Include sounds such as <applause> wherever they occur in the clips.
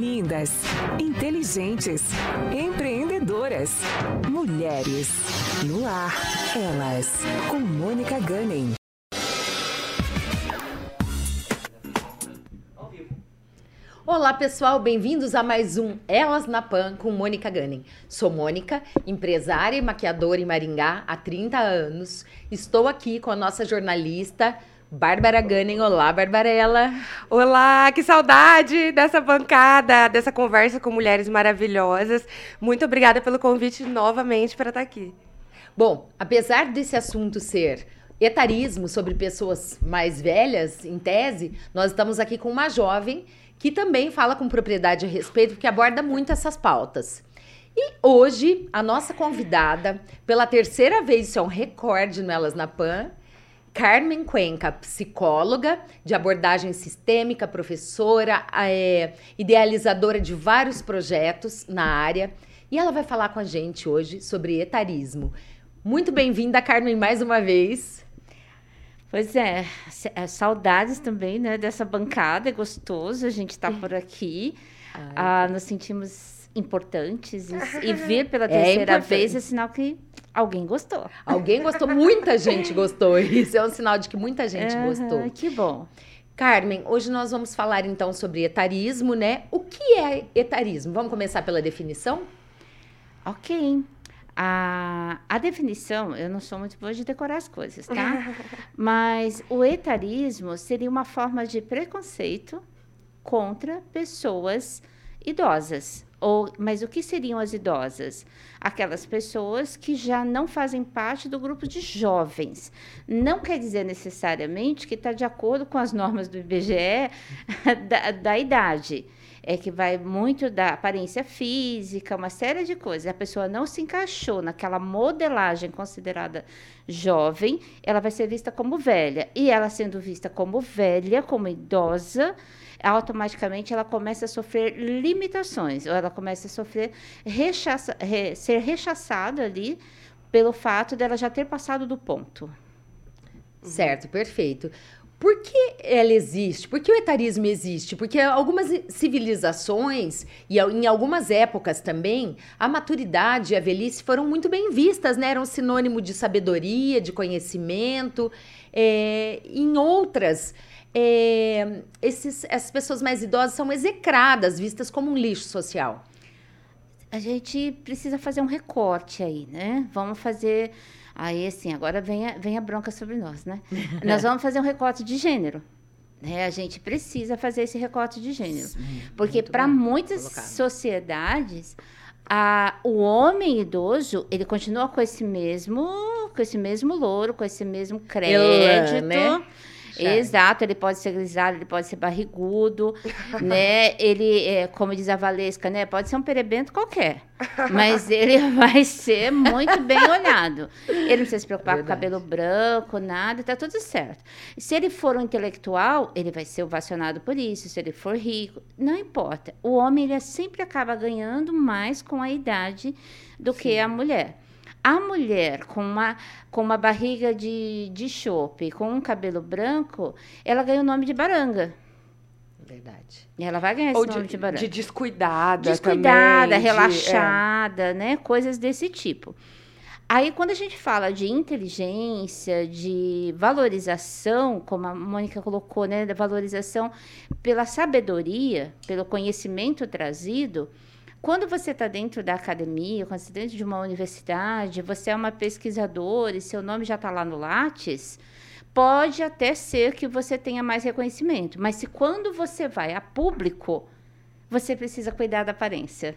Lindas, inteligentes, empreendedoras, mulheres. No ar, elas, com Mônica Gunning. Olá pessoal, bem-vindos a mais um Elas na Pan com Mônica Gunning. Sou Mônica, empresária e maquiadora em Maringá há 30 anos. Estou aqui com a nossa jornalista Bárbara Gunning. Olá, Barbarella. Olá, que saudade dessa bancada, dessa conversa com mulheres maravilhosas. Muito obrigada pelo convite novamente para estar aqui. Bom, apesar desse assunto ser etarismo sobre pessoas mais velhas, em tese, nós estamos aqui com uma jovem que também fala com propriedade a respeito, porque aborda muito essas pautas. E hoje, a nossa convidada, pela terceira vez, isso é um recorde no Elas na Pan, Carmen Cuenca, psicóloga de abordagem sistêmica, professora, é, idealizadora de vários projetos na área. E ela vai falar com a gente hoje sobre etarismo. Muito bem-vinda, Carmen, mais uma vez. Pois é, é, saudades também, né, dessa bancada, é gostoso a gente estar tá por aqui. Ah, nos sentimos importantes e, e <laughs> vir pela é terceira é vez é sinal que alguém gostou. Alguém gostou, muita gente gostou. <laughs> Isso é um sinal de que muita gente uhum, gostou. Que bom. Carmen, hoje nós vamos falar então sobre etarismo, né? O que é etarismo? Vamos começar pela definição? Ok. A, a definição, eu não sou muito boa de decorar as coisas, tá? <laughs> Mas o etarismo seria uma forma de preconceito contra pessoas idosas. Ou, mas o que seriam as idosas? Aquelas pessoas que já não fazem parte do grupo de jovens. Não quer dizer necessariamente que está de acordo com as normas do IBGE <laughs> da, da idade é que vai muito da aparência física, uma série de coisas. A pessoa não se encaixou naquela modelagem considerada jovem, ela vai ser vista como velha. E ela sendo vista como velha, como idosa, automaticamente ela começa a sofrer limitações, ou ela começa a sofrer rechaça, re, ser rechaçada ali pelo fato dela já ter passado do ponto. Certo, perfeito. Por que ela existe? Por que o etarismo existe? Porque algumas civilizações e em algumas épocas também, a maturidade e a velhice foram muito bem vistas, né? Eram sinônimo de sabedoria, de conhecimento. É, em outras, é, esses, essas pessoas mais idosas são execradas, vistas como um lixo social. A gente precisa fazer um recorte aí, né? Vamos fazer Aí, assim, agora vem a, vem a bronca sobre nós, né? <laughs> nós vamos fazer um recorte de gênero. Né? A gente precisa fazer esse recorte de gênero. Sim, porque para muitas colocado. sociedades, a, o homem idoso, ele continua com esse mesmo, com esse mesmo louro, com esse mesmo crédito. né? Exato, ele pode ser grisalho, ele pode ser barrigudo, <laughs> né? Ele, é, como diz a Valesca, né? Pode ser um perebento qualquer, mas <laughs> ele <laughs> vai ser muito bem olhado. Ele não precisa se preocupar Verdade. com cabelo branco, nada, tá tudo certo. Se ele for um intelectual, ele vai ser ovacionado por isso. Se ele for rico, não importa. O homem, ele sempre acaba ganhando mais com a idade do Sim. que a mulher. A mulher com uma, com uma barriga de, de chope, com um cabelo branco, ela ganha o nome de baranga. Verdade. Ela vai ganhar esse Ou nome de, de baranga. De descuidada Descuidada, também, relaxada, de, é. né? Coisas desse tipo. Aí, quando a gente fala de inteligência, de valorização, como a Mônica colocou, né? Da valorização pela sabedoria, pelo conhecimento trazido, quando você está dentro da academia, quando você está dentro de uma universidade, você é uma pesquisadora e seu nome já está lá no Lattes, pode até ser que você tenha mais reconhecimento. Mas se quando você vai a público, você precisa cuidar da aparência.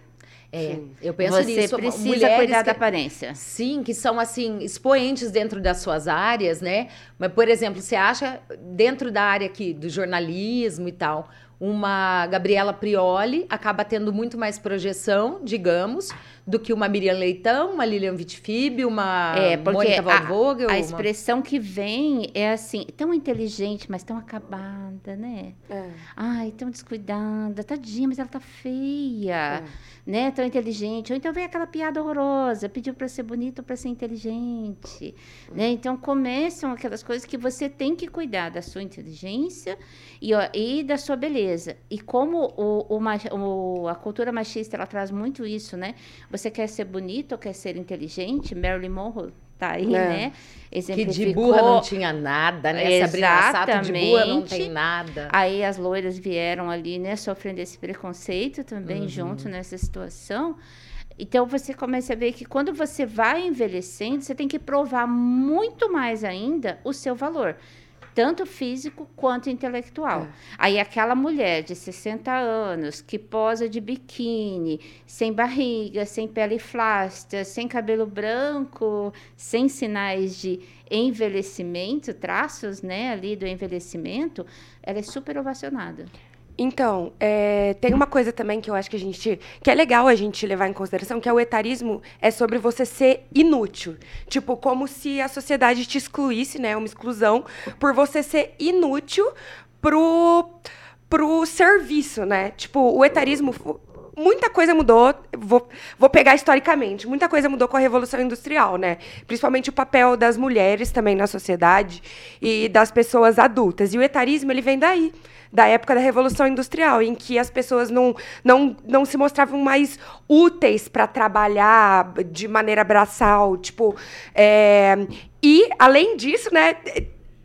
É, eu penso você nisso. Você precisa cuidar que, da aparência. Sim, que são, assim, expoentes dentro das suas áreas, né? Mas, por exemplo, você acha, dentro da área aqui do jornalismo e tal, uma Gabriela Prioli acaba tendo muito mais projeção, digamos, do que uma Miriam Leitão, uma Lilian Vitfib, uma é, Mônica Valvogel. A, a expressão que vem é assim, tão inteligente, mas tão acabada, né? É. Ai, tão descuidada, tadinha, mas ela tá feia, é. né? Tão inteligente. Ou então vem aquela piada horrorosa, pediu para ser bonita ou para ser inteligente, né? Então começam aquelas coisas que você tem que cuidar da sua inteligência e, ó, e da sua beleza. E como o, o, o- a cultura machista ela traz muito isso, né? Você quer ser bonito ou quer ser inteligente? Marilyn Monroe tá aí, É. né? Que de burra não tinha nada, né? Sabrina Sato de burra não tem Exatamente. nada. Aí as loiras vieram ali, né, sofrendo esse preconceito também Uhum. junto nessa situação. Então você começa a ver que quando você vai envelhecendo, você tem que provar muito mais ainda o seu valor, tanto físico quanto intelectual. Aí aquela mulher de 60 anos que posa de biquíni, sem barriga, sem pele flácida, sem cabelo branco, sem sinais de envelhecimento, traços, né, ali do envelhecimento, ela é super ovacionada. Então, é, tem uma coisa também que eu acho que a gente. que é legal a gente levar em consideração, que é o etarismo é sobre você ser inútil. Tipo, como se a sociedade te excluísse, né? Uma exclusão, por você ser inútil pro, pro serviço, né? Tipo, o etarismo. Muita coisa mudou, vou, vou pegar historicamente, muita coisa mudou com a Revolução Industrial, né? Principalmente o papel das mulheres também na sociedade e das pessoas adultas. E o etarismo, ele vem daí, da época da Revolução Industrial, em que as pessoas não, não, não se mostravam mais úteis para trabalhar de maneira braçal, tipo... é, E, além disso, né...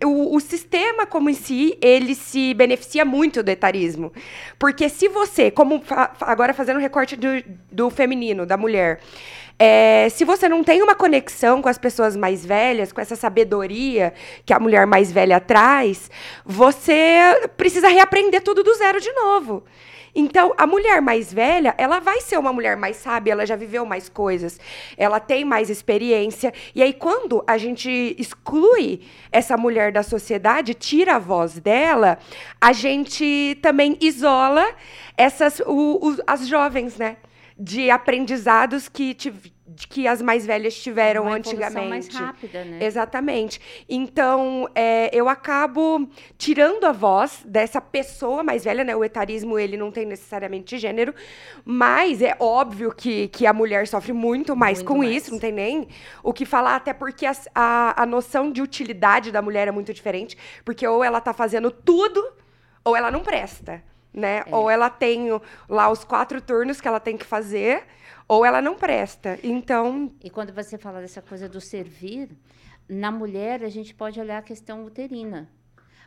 O, o sistema como em si, ele se beneficia muito do etarismo. Porque se você, como fa- agora fazendo recorte do, do feminino, da mulher, é, se você não tem uma conexão com as pessoas mais velhas, com essa sabedoria que a mulher mais velha traz, você precisa reaprender tudo do zero de novo. Então, a mulher mais velha, ela vai ser uma mulher mais sábia, ela já viveu mais coisas, ela tem mais experiência. E aí, quando a gente exclui essa mulher da sociedade, tira a voz dela, a gente também isola essas, o- o- as jovens, né? De aprendizados que, tiv- de que as mais velhas tiveram Uma antigamente. mais rápida, né? Exatamente. Então, é, eu acabo tirando a voz dessa pessoa mais velha, né? O etarismo, ele não tem necessariamente gênero, mas é óbvio que, que a mulher sofre muito mais Muito com mais. isso, não tem nem o que falar, até porque as- a, a noção de utilidade da mulher é muito diferente, porque ou ela tá fazendo tudo, ou ela não presta, né? É. Ou ela tem o- lá os quatro turnos que ela tem que fazer, ou ela não presta. Então, E quando você fala dessa coisa do servir, na mulher a gente pode olhar a questão uterina.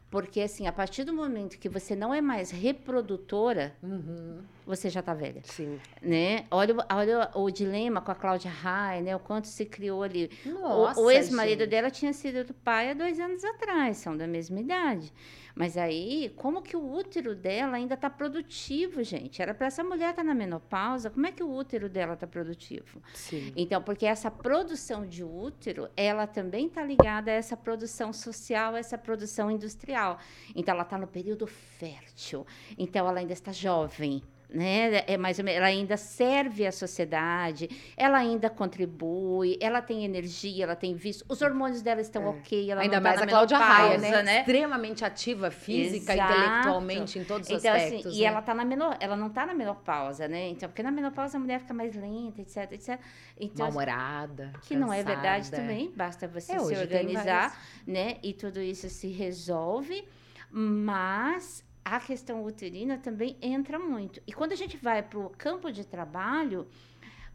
Porque, assim, a partir do momento que você não é mais reprodutora, Uhum. você já está velha, sim. né? Olha, o- olha o dilema com a Cláudia Raia, né? O quanto se criou ali. O- Nossa, o ex-marido gente. dela tinha sido pai há dois anos atrás, são da mesma idade. Mas aí, como que o útero dela ainda está produtivo, gente? Era para essa mulher estar na menopausa, como é que o útero dela está produtivo? Sim. Então, porque essa produção de útero, ela também está ligada a essa produção social, a essa produção industrial. Então, ela está no período fértil. Então, ela ainda está jovem. Né? É mais ou menos, ela ainda serve à sociedade, ela ainda contribui, ela tem energia, ela tem vício, os hormônios dela estão ok, ela Ainda tá mais na a Cláudia Raia, menopausa, né? Extremamente ativa física, Exato. intelectualmente, em todos os Então, aspectos. assim, né? e ela tá na meno... ela não tá na menopausa, né? Então, porque na menopausa a mulher fica mais lenta, etc, etc. Então, assim, Mal-humorada. que não é cansada. verdade também, basta você É, se organizar, né? E tudo isso se resolve, mas a questão uterina também entra muito. E quando a gente vai para o campo de trabalho,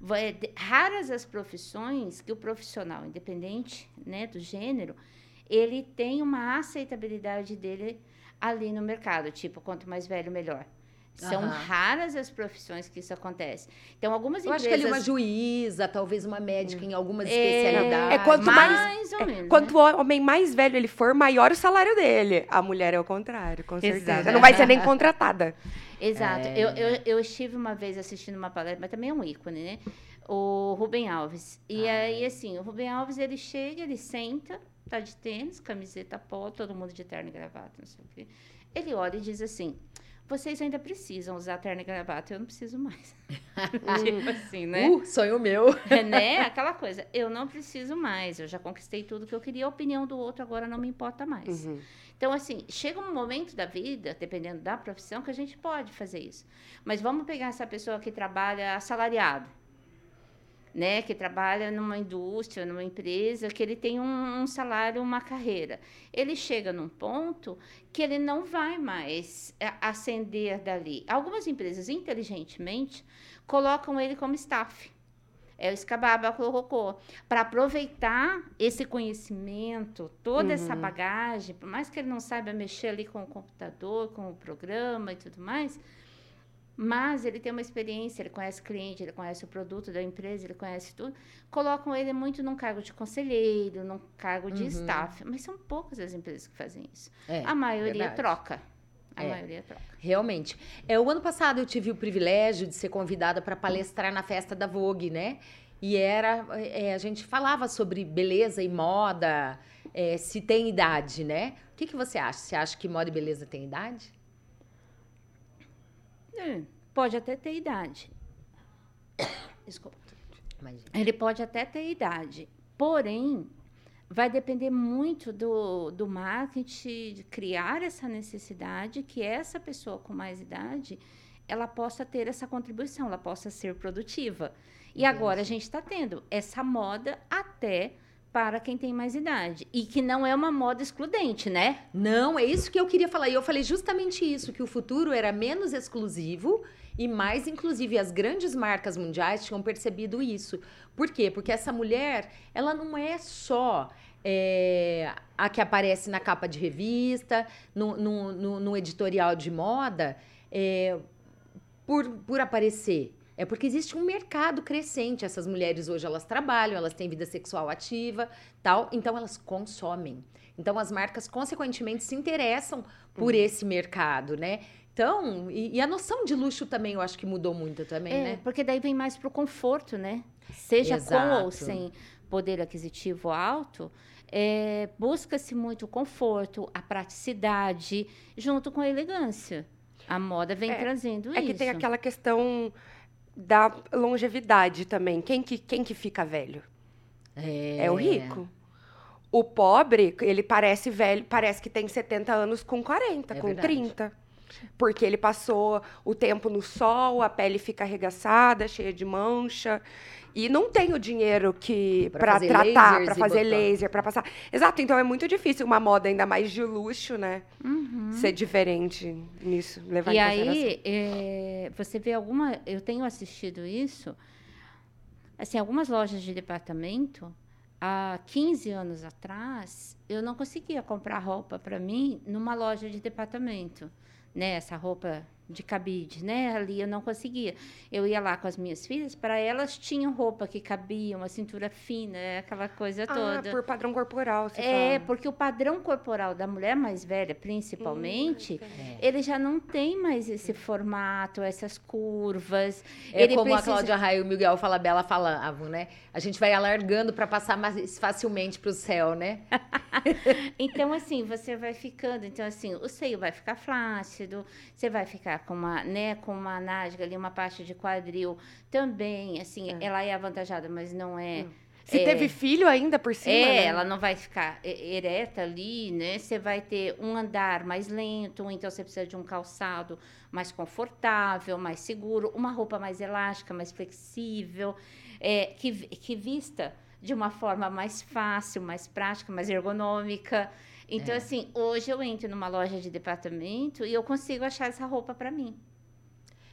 vai- raras as profissões que o profissional, independente né, do gênero, ele tem uma aceitabilidade dele ali no mercado, tipo, quanto mais velho, melhor. São Aham. raras as profissões que isso acontece. Então, algumas Eu acho empresas... que ali uma juíza, talvez uma médica em algumas É, especialidades. É quanto mais- mais ou menos, Quanto né? o homem mais velho ele for, maior o salário dele. A mulher é o contrário, com certeza. Exato. Não vai ser nem contratada. Exato. É. Eu, eu, eu estive uma vez assistindo uma palestra, mas também é um ícone, né? O Rubem Alves. E aí, assim, o Rubem Alves, ele chega, ele senta, tá de tênis, camiseta pó, todo mundo de terno e gravata, não sei o quê. Ele olha e diz assim, vocês ainda precisam usar terno e gravata, eu não preciso mais. <laughs> tipo assim, né? Uh, sonho meu. né? Aquela coisa, eu não preciso mais, eu já conquistei tudo que eu queria, a opinião do outro agora não me importa mais. Uhum. Então, assim, chega um momento da vida, dependendo da profissão, que a gente pode fazer isso. Mas vamos pegar essa pessoa que trabalha assalariado. Né, que trabalha numa indústria, numa empresa, que ele tem um, um, salário, uma carreira. Ele chega num ponto que ele não vai mais é, ascender dali. Algumas empresas, inteligentemente, colocam ele como staff. É o Escababa colocou. Para aproveitar esse conhecimento, toda uhum. essa bagagem, por mais que ele não saiba mexer ali com o computador, com o programa e tudo mais, mas ele tem uma experiência, ele conhece o cliente, ele conhece o produto da empresa, ele conhece tudo. Colocam ele muito num cargo de conselheiro, num cargo de uhum. staff. Mas são poucas as empresas que fazem isso. É, a maioria verdade. troca. A é, maioria troca. Realmente. É, o ano passado eu tive o privilégio de ser convidada para palestrar na festa da Vogue, né? E era. É, a gente falava sobre beleza e moda, é, se tem idade, né? O que, que você acha? Você acha que moda e beleza tem idade? É, pode até ter idade. <coughs> Desculpa. Imagina. Ele pode até ter idade. Porém, vai depender muito do, do marketing, de criar essa necessidade que essa pessoa com mais idade ela possa ter essa contribuição, ela possa ser produtiva. E Entendi. agora a gente está tendo essa moda até para quem tem mais idade. E que não é uma moda excludente, né? Não, é isso que eu queria falar. E eu falei justamente isso, que o futuro era menos exclusivo e mais inclusive. As grandes marcas mundiais tinham percebido isso. Por quê? Porque essa mulher, ela não é só é, a que aparece na capa de revista, no, no, no, no editorial de moda, é, por, por aparecer. É porque existe um mercado crescente. Essas mulheres hoje elas trabalham, elas têm vida sexual ativa, tal, então elas consomem. Então as marcas consequentemente se interessam por uhum. esse mercado, né? Então, e, e, a noção de luxo também eu acho que mudou muito também, é, né? Porque daí vem mais pro conforto, né? Seja Exato. com ou sem poder aquisitivo alto, é, busca-se muito o conforto, a praticidade, junto com a elegância. A moda vem é, trazendo é isso. É que tem aquela questão da longevidade também. Quem que, quem que fica velho? É. é o rico. O pobre, ele parece velho, parece que tem 70 anos com 40, é com verdade. 30. Porque ele passou o tempo no sol, a pele fica arregaçada, cheia de mancha. E não tem o dinheiro que para tratar, para fazer laser, para passar. Exato, então é muito difícil uma moda ainda mais de luxo, né? Uhum. Ser diferente nisso, levar e em aí, é, você vê alguma, eu tenho assistido isso, assim, algumas lojas de departamento há 15 anos atrás, eu não conseguia comprar roupa para mim numa loja de departamento, né? Essa roupa de cabide, né? Ali eu não conseguia. Eu ia lá com as minhas filhas, para elas tinham roupa que cabia, uma cintura fina, aquela coisa ah, toda. por padrão corporal, você É, fala. porque o padrão corporal da mulher mais velha, principalmente, hum, ele já não tem mais esse formato, essas curvas. É ele como precisa... a Cláudia Raio e o Miguel Falabella falavam, né? A gente vai alargando para passar mais facilmente para o céu, né? <laughs> então, assim, você vai ficando. Então, assim, o seio vai ficar flácido, você vai ficar com uma, né, com uma nádega ali, uma parte de quadril também, assim, é. ela é avantajada, mas não é. Hum. Se é, teve filho ainda por cima. É, né? ela não vai ficar ereta ali, né? Você vai ter um andar mais lento, então você precisa de um calçado mais confortável, mais seguro, uma roupa mais elástica, mais flexível, é, que, que vista de uma forma mais fácil, mais prática, mais ergonômica. Então, é. assim, hoje eu entro numa loja de departamento e eu consigo achar essa roupa para mim.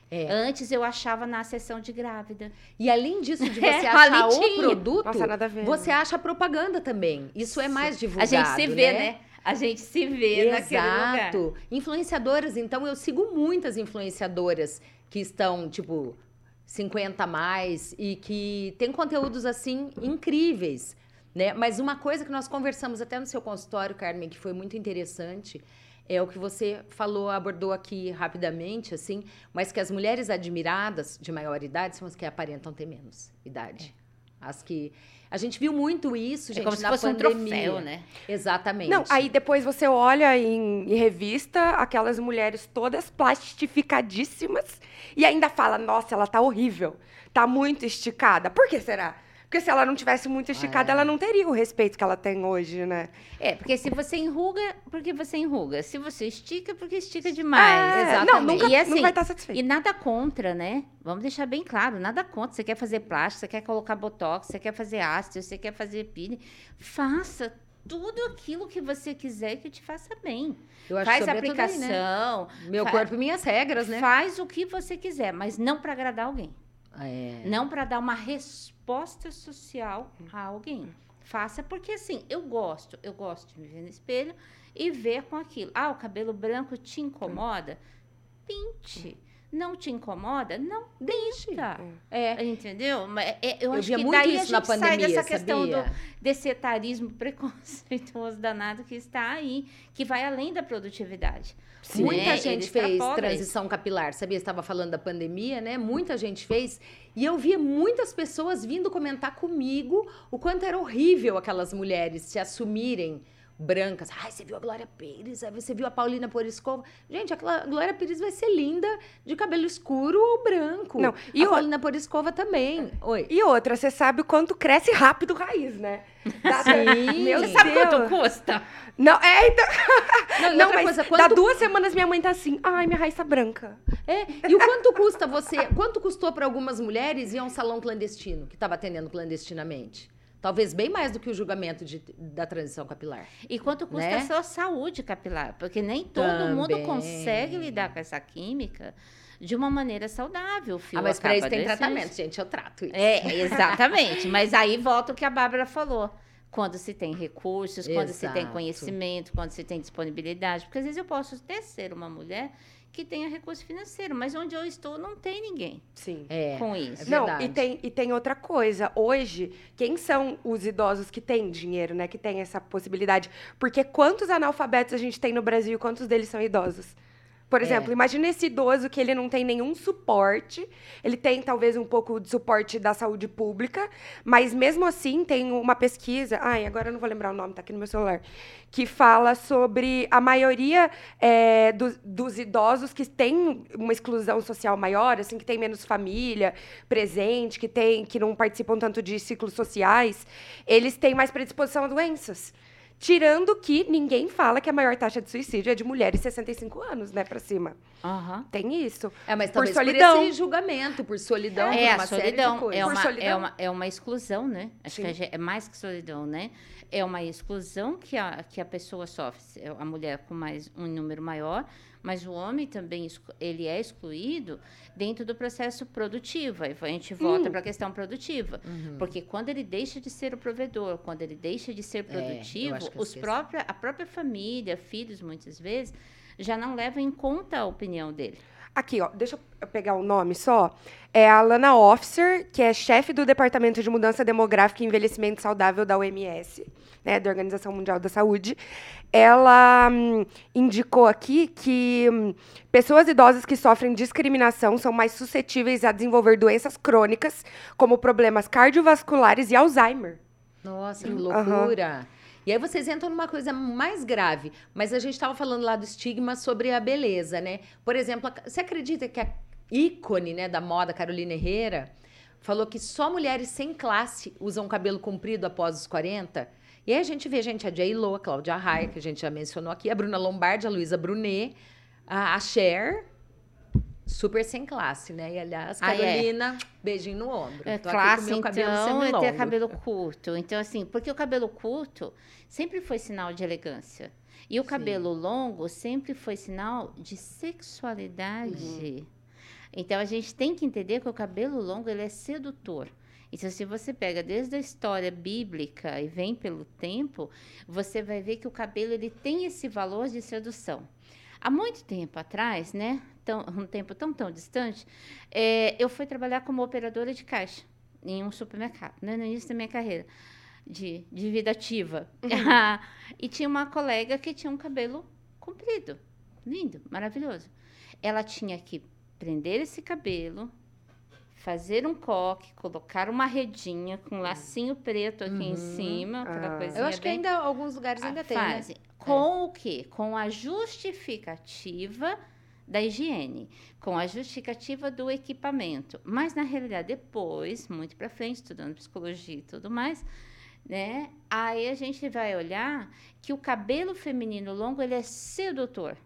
É. Antes eu achava na seção de grávida. E além disso, de <laughs> você achar o produto, Nossa, nada a ver, você né? acha propaganda também. Isso é mais divulgado. A gente se vê, né? né? A gente se vê Exato. naquele lugar. Exato. Influenciadoras, então eu sigo muitas influenciadoras que estão, tipo, 50 a mais e que tem conteúdos assim incríveis. Né? Mas uma coisa que nós conversamos até no seu consultório, Carmen, que foi muito interessante, é o que você falou, abordou aqui rapidamente, assim, mas que as mulheres admiradas de maior idade são as que aparentam ter menos idade. É. As que. A gente viu muito isso, é gente, é como se fosse pandemia. um troféu, né? Exatamente. Não, aí depois você olha em, em revista aquelas mulheres todas plastificadíssimas e ainda fala: nossa, ela tá horrível, tá muito esticada. Por que será? Porque se ela não tivesse muito esticada, É. ela não teria o respeito que ela tem hoje, né? É, porque se você enruga, porque você enruga. Se você estica, porque estica demais. É, exatamente. Não, nunca, E assim, vai estar satisfeito. E nada contra, né? Vamos deixar bem claro, nada contra. Você quer fazer plástico, você quer colocar botox, você quer fazer ácido, você quer fazer peeling. Faça tudo aquilo que você quiser que te faça bem. Eu acho Faz aí, né? aplicação, Meu fa- corpo e minhas regras, né? faz o que você quiser, mas não para agradar alguém. É. Não para dar uma resposta social a alguém. Faça porque assim, eu gosto, eu gosto de me ver no espelho e ver com aquilo. Ah, o cabelo branco te incomoda? Pinte. Não te incomoda? Não deixa. É. Entendeu? Mas é- é- eu, Eu acho via que muito daí a gente sai pandemia, dessa questão sabia? do, desse etarismo <laughs> preconceituoso danado que está aí, que vai além da produtividade. Muita né? gente fez transição capilar, sabia? Estava falando da pandemia, né? Muita gente fez. E eu via muitas pessoas vindo comentar comigo o quanto era horrível aquelas mulheres se assumirem brancas. Ai, você viu a Glória Pires? Você viu a Paulina Poriscova? Gente, aquela Glória Pires vai ser linda de cabelo escuro ou branco. Não, e a o- Paulina Poriscova também. Oi. E outra, você sabe o quanto cresce rápido raiz, né? Dá- Sim. Meu Você Deus. Sabe quanto custa? Não, é, então... Não, Não, outra mas coisa, dá quanto duas semanas minha mãe tá assim, ai, minha raiz tá branca. É, e o quanto custa você? Quanto custou para algumas mulheres ir a um salão clandestino, que estava atendendo clandestinamente? Talvez bem mais do que o julgamento de- da transição capilar. E quanto custa Né? a sua saúde capilar? Porque nem todo mundo Também. consegue lidar com essa química de uma maneira saudável. Fio ah, mas para isso tem tratamento, gente. Eu trato isso. É, exatamente. Mas aí volta o que a Bárbara falou. Quando se tem recursos, quando se tem Exato. conhecimento, quando se tem disponibilidade. Porque às vezes eu posso até ser uma mulher que tenha recurso financeiro, mas onde eu estou não tem ninguém Sim. É. com isso. É Não, e tem, e tem outra coisa. Hoje, quem são os idosos que têm dinheiro, né? Que têm essa possibilidade? Porque quantos analfabetos a gente tem no Brasil e quantos deles são idosos? Por É. exemplo, imagina esse idoso que ele não tem nenhum suporte, ele tem talvez um pouco de suporte da saúde pública, mas mesmo assim tem uma pesquisa, ai, agora eu não vou lembrar o nome, tá aqui no meu celular, que fala sobre a maioria é, dos, dos idosos que têm uma exclusão social maior, assim, que tem menos família presente, que, tem, que não participam tanto de ciclos sociais, eles têm mais predisposição a doenças. Tirando que ninguém fala que a maior taxa de suicídio é de mulheres de 65 anos, né, pra cima. Aham. Tem isso. É, mas Por talvez por, solidão. esse julgamento, por solidão, É, por a uma série de solidão coisas. é Por uma, solidão. é, uma, é uma exclusão, né? Acho Sim. que é mais que solidão, né? É uma exclusão que a, que a pessoa sofre, é a mulher com mais um número maior, mas o homem também ele é excluído dentro do processo produtivo. Aí a gente volta Hum. para a questão produtiva. Uhum. Porque quando ele deixa de ser o provedor, quando ele deixa de ser É, produtivo, eu os própria, a própria família, filhos, muitas vezes, já não levam em conta a opinião dele. Aqui, ó, deixa eu pegar o nome só. É a Lana Officer, que é chefe do Departamento de Mudança Demográfica e Envelhecimento Saudável da OMS, né, da Organização Mundial da Saúde. Ela hum, indicou aqui que hum, pessoas idosas que sofrem discriminação são mais suscetíveis a desenvolver doenças crônicas, como problemas cardiovasculares e Alzheimer. Nossa, que loucura. E aí vocês entram numa coisa mais grave. Mas a gente estava falando lá do estigma sobre a beleza, né? Por exemplo, você acredita que a ícone né, da moda, Carolina Herrera, falou que só mulheres sem classe usam cabelo comprido após os 40? E aí a gente vê, gente, a J-Lo, a Cláudia Raia, que a gente já mencionou aqui, a Bruna Lombardi, a Luísa Brunet, a Cher, super sem classe, né? E aliás, Ah, é. Carolina, beijinho no ombro. É, Tô aqui com classe, meu cabelo então, é ter cabelo curto. Então, assim, porque o cabelo curto sempre foi sinal de elegância. E o Sim. cabelo longo sempre foi sinal de sexualidade. Então, a gente tem que entender que o cabelo longo, ele é sedutor. Então, se você pega desde a história bíblica e vem pelo tempo, você vai ver que o cabelo, ele tem esse valor de sedução. Há muito tempo atrás, né? Tão, um tempo tão, tão distante, é, eu fui trabalhar como operadora de caixa em um supermercado, né, no início da minha carreira de, de vida ativa. <laughs> e tinha uma colega que tinha um cabelo comprido, lindo, maravilhoso. Ela tinha que prender esse cabelo, fazer um coque, colocar uma redinha com um lacinho preto aqui em Uhum. cima, aquela Ah. coisinha Eu acho que bem- ainda alguns lugares ainda a tem, né? Fase. Com o quê? Com a justificativa da higiene, com a justificativa do equipamento. Mas, na realidade, depois, muito para frente, estudando psicologia e tudo mais, né? Aí a gente vai olhar que o cabelo feminino longo ele é sedutor.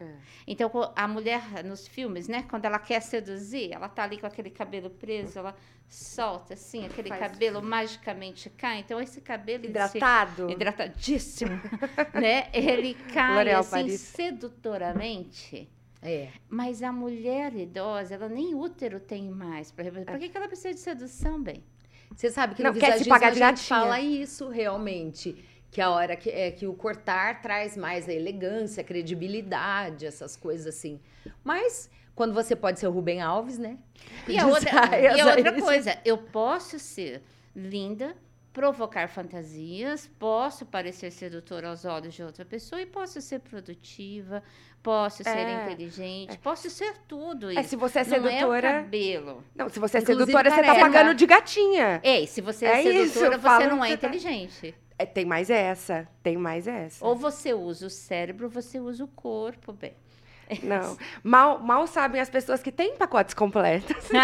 É. Então, a mulher nos filmes, né? Quando ela quer seduzir, ela tá ali com aquele cabelo preso, ela solta assim, aquele Faz- cabelo magicamente cai. Então, esse cabelo Hidratado. hidratadíssimo, <laughs> né? Ele cai L'Oréal assim Paris. sedutoramente. É. Mas a mulher idosa, ela nem útero tem mais. Por exemplo, por que, que ela precisa de sedução, bem? Você sabe que Não, no quer se visagismo pagar a de gente fala isso realmente. Que a hora que, é, que o cortar traz mais a elegância, a credibilidade, essas coisas assim. Mas quando você pode ser o Rubem Alves, né? E a outra, e a outra coisa, eu posso ser linda, provocar fantasias, posso parecer sedutora aos olhos de outra pessoa e posso ser produtiva, posso ser É, inteligente, posso ser tudo isso. É, se você é Não é sedutora. cabelo. Não, se você é Inclusive, sedutora, você tá careca. pagando de gatinha. Ei, se você é, É isso, sedutora, eu você não é tá- inteligente. É, tem mais essa. Tem mais essa. Ou você usa o cérebro, você usa o corpo, bem. Não. Mal, mal sabem as pessoas que têm pacotes completos. <laughs>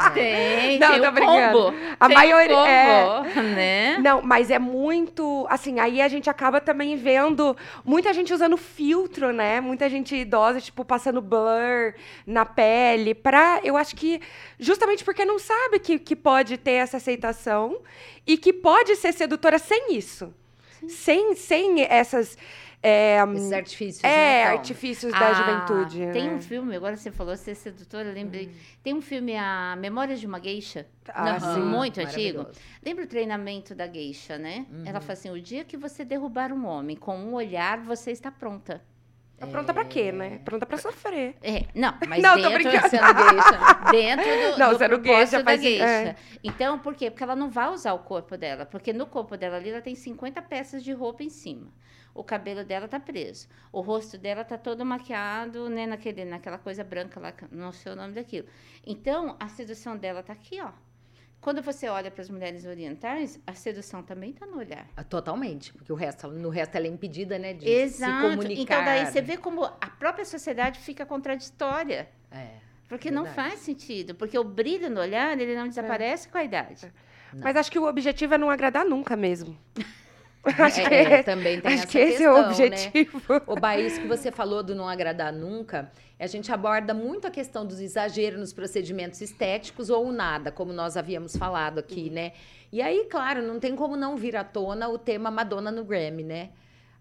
Ah, tem, Não, tem tô brincando. combo. A tem maioria- O é. combo, né? Não, mas é muito. Assim, aí a gente acaba também vendo muita gente usando filtro, né? Muita gente idosa, tipo, passando blur na pele. Pra. Eu acho que. Justamente porque não sabe que, que pode ter essa aceitação e que pode ser sedutora sem isso. Sem, sem essas. É, Esses artifícios, é, né? Artifícios da Ah, juventude. Tem né? um filme, agora você falou ser sedutora, eu lembrei. Tem um filme, A Memórias de uma Geisha, Ah, Aham, sim. muito antigo. Lembra o treinamento da geisha, né? Uhum. Ela fala assim: o dia que você derrubar um homem com um olhar, você está pronta. Tá pronta pra quê, né? Pronta pra sofrer. É, não, mas Não, tô dentro, brincando. sendo geisha, dentro do, Não, do sendo propósito geisha da faz- geisha. é. Então, por quê? Porque ela não vai usar o corpo dela, porque no corpo dela ali ela tem 50 peças de roupa em cima. O cabelo dela tá preso. O rosto dela tá todo maquiado, né, naquele, naquela coisa branca lá, não sei o nome daquilo. Então, a sedução dela tá aqui, ó. Quando você olha para as mulheres orientais, a sedução também tá no olhar. Ah, Totalmente, porque o resto, no resto ela é impedida, né, de se Exato. comunicar. Então, daí você vê como a própria sociedade fica contraditória. É. Porque não Verdade. faz sentido. Porque o brilho no olhar, ele não desaparece com a idade. Mas acho que o objetivo é não agradar nunca mesmo. <laughs> <laughs> acho que, É, também tem acho essa que esse questão, é o né? objetivo. O Baís que você falou do não agradar nunca, a gente aborda muito a questão dos exageros nos procedimentos estéticos ou nada, como nós havíamos falado Uhum. aqui, né? E aí, claro, não tem como não vir à tona o tema Madonna no Grammy, né?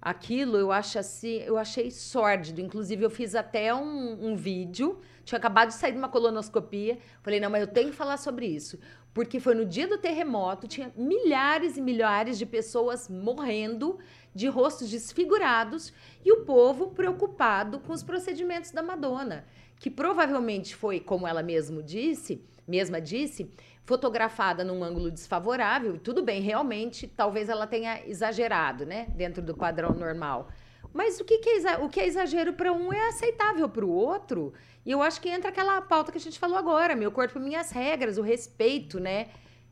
Aquilo eu acho assim, eu achei sórdido. Inclusive, eu fiz até um, um vídeo, tinha acabado de sair de uma colonoscopia. Falei, não, mas eu tenho que falar sobre isso. Porque foi no dia do terremoto, tinha milhares e milhares de pessoas morrendo de rostos desfigurados e o povo preocupado com os procedimentos da Madonna, que provavelmente foi, como ela mesmo disse, mesma disse, fotografada num ângulo desfavorável. Tudo bem, realmente, talvez ela tenha exagerado, né, dentro do padrão normal. Mas o que, que é, o que é exagero para um é aceitável para o outro. E eu acho que entra aquela pauta que a gente falou agora: meu corpo, minhas regras, o respeito, né?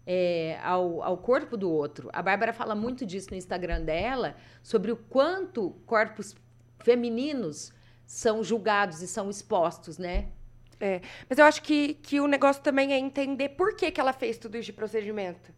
é, ao, ao corpo do outro. A Bárbara fala muito disso no Instagram dela, sobre o quanto corpos femininos são julgados e são expostos, né? Mas eu acho que, que o negócio também é entender por que, que ela fez tudo isso de procedimento.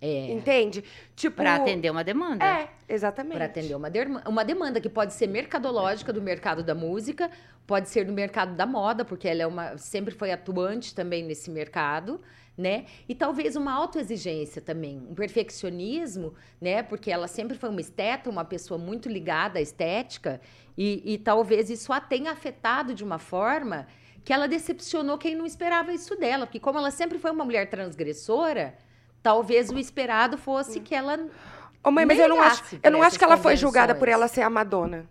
É. Entende? Tipo. Para atender uma demanda. É, exatamente. Para atender uma, derma- uma demanda que pode ser mercadológica do mercado da música, pode ser do mercado da moda, porque ela é uma, sempre foi atuante também nesse mercado, né? E talvez uma autoexigência também, um perfeccionismo, né? Porque ela sempre foi uma esteta, uma pessoa muito ligada à estética, e, e talvez isso a tenha afetado de uma forma que ela decepcionou quem não esperava isso dela, porque como ela sempre foi uma mulher transgressora, talvez o esperado fosse que ela Ô, mãe, mas eu não acho, eu não acho que ela foi julgada por ela ser a Madonna.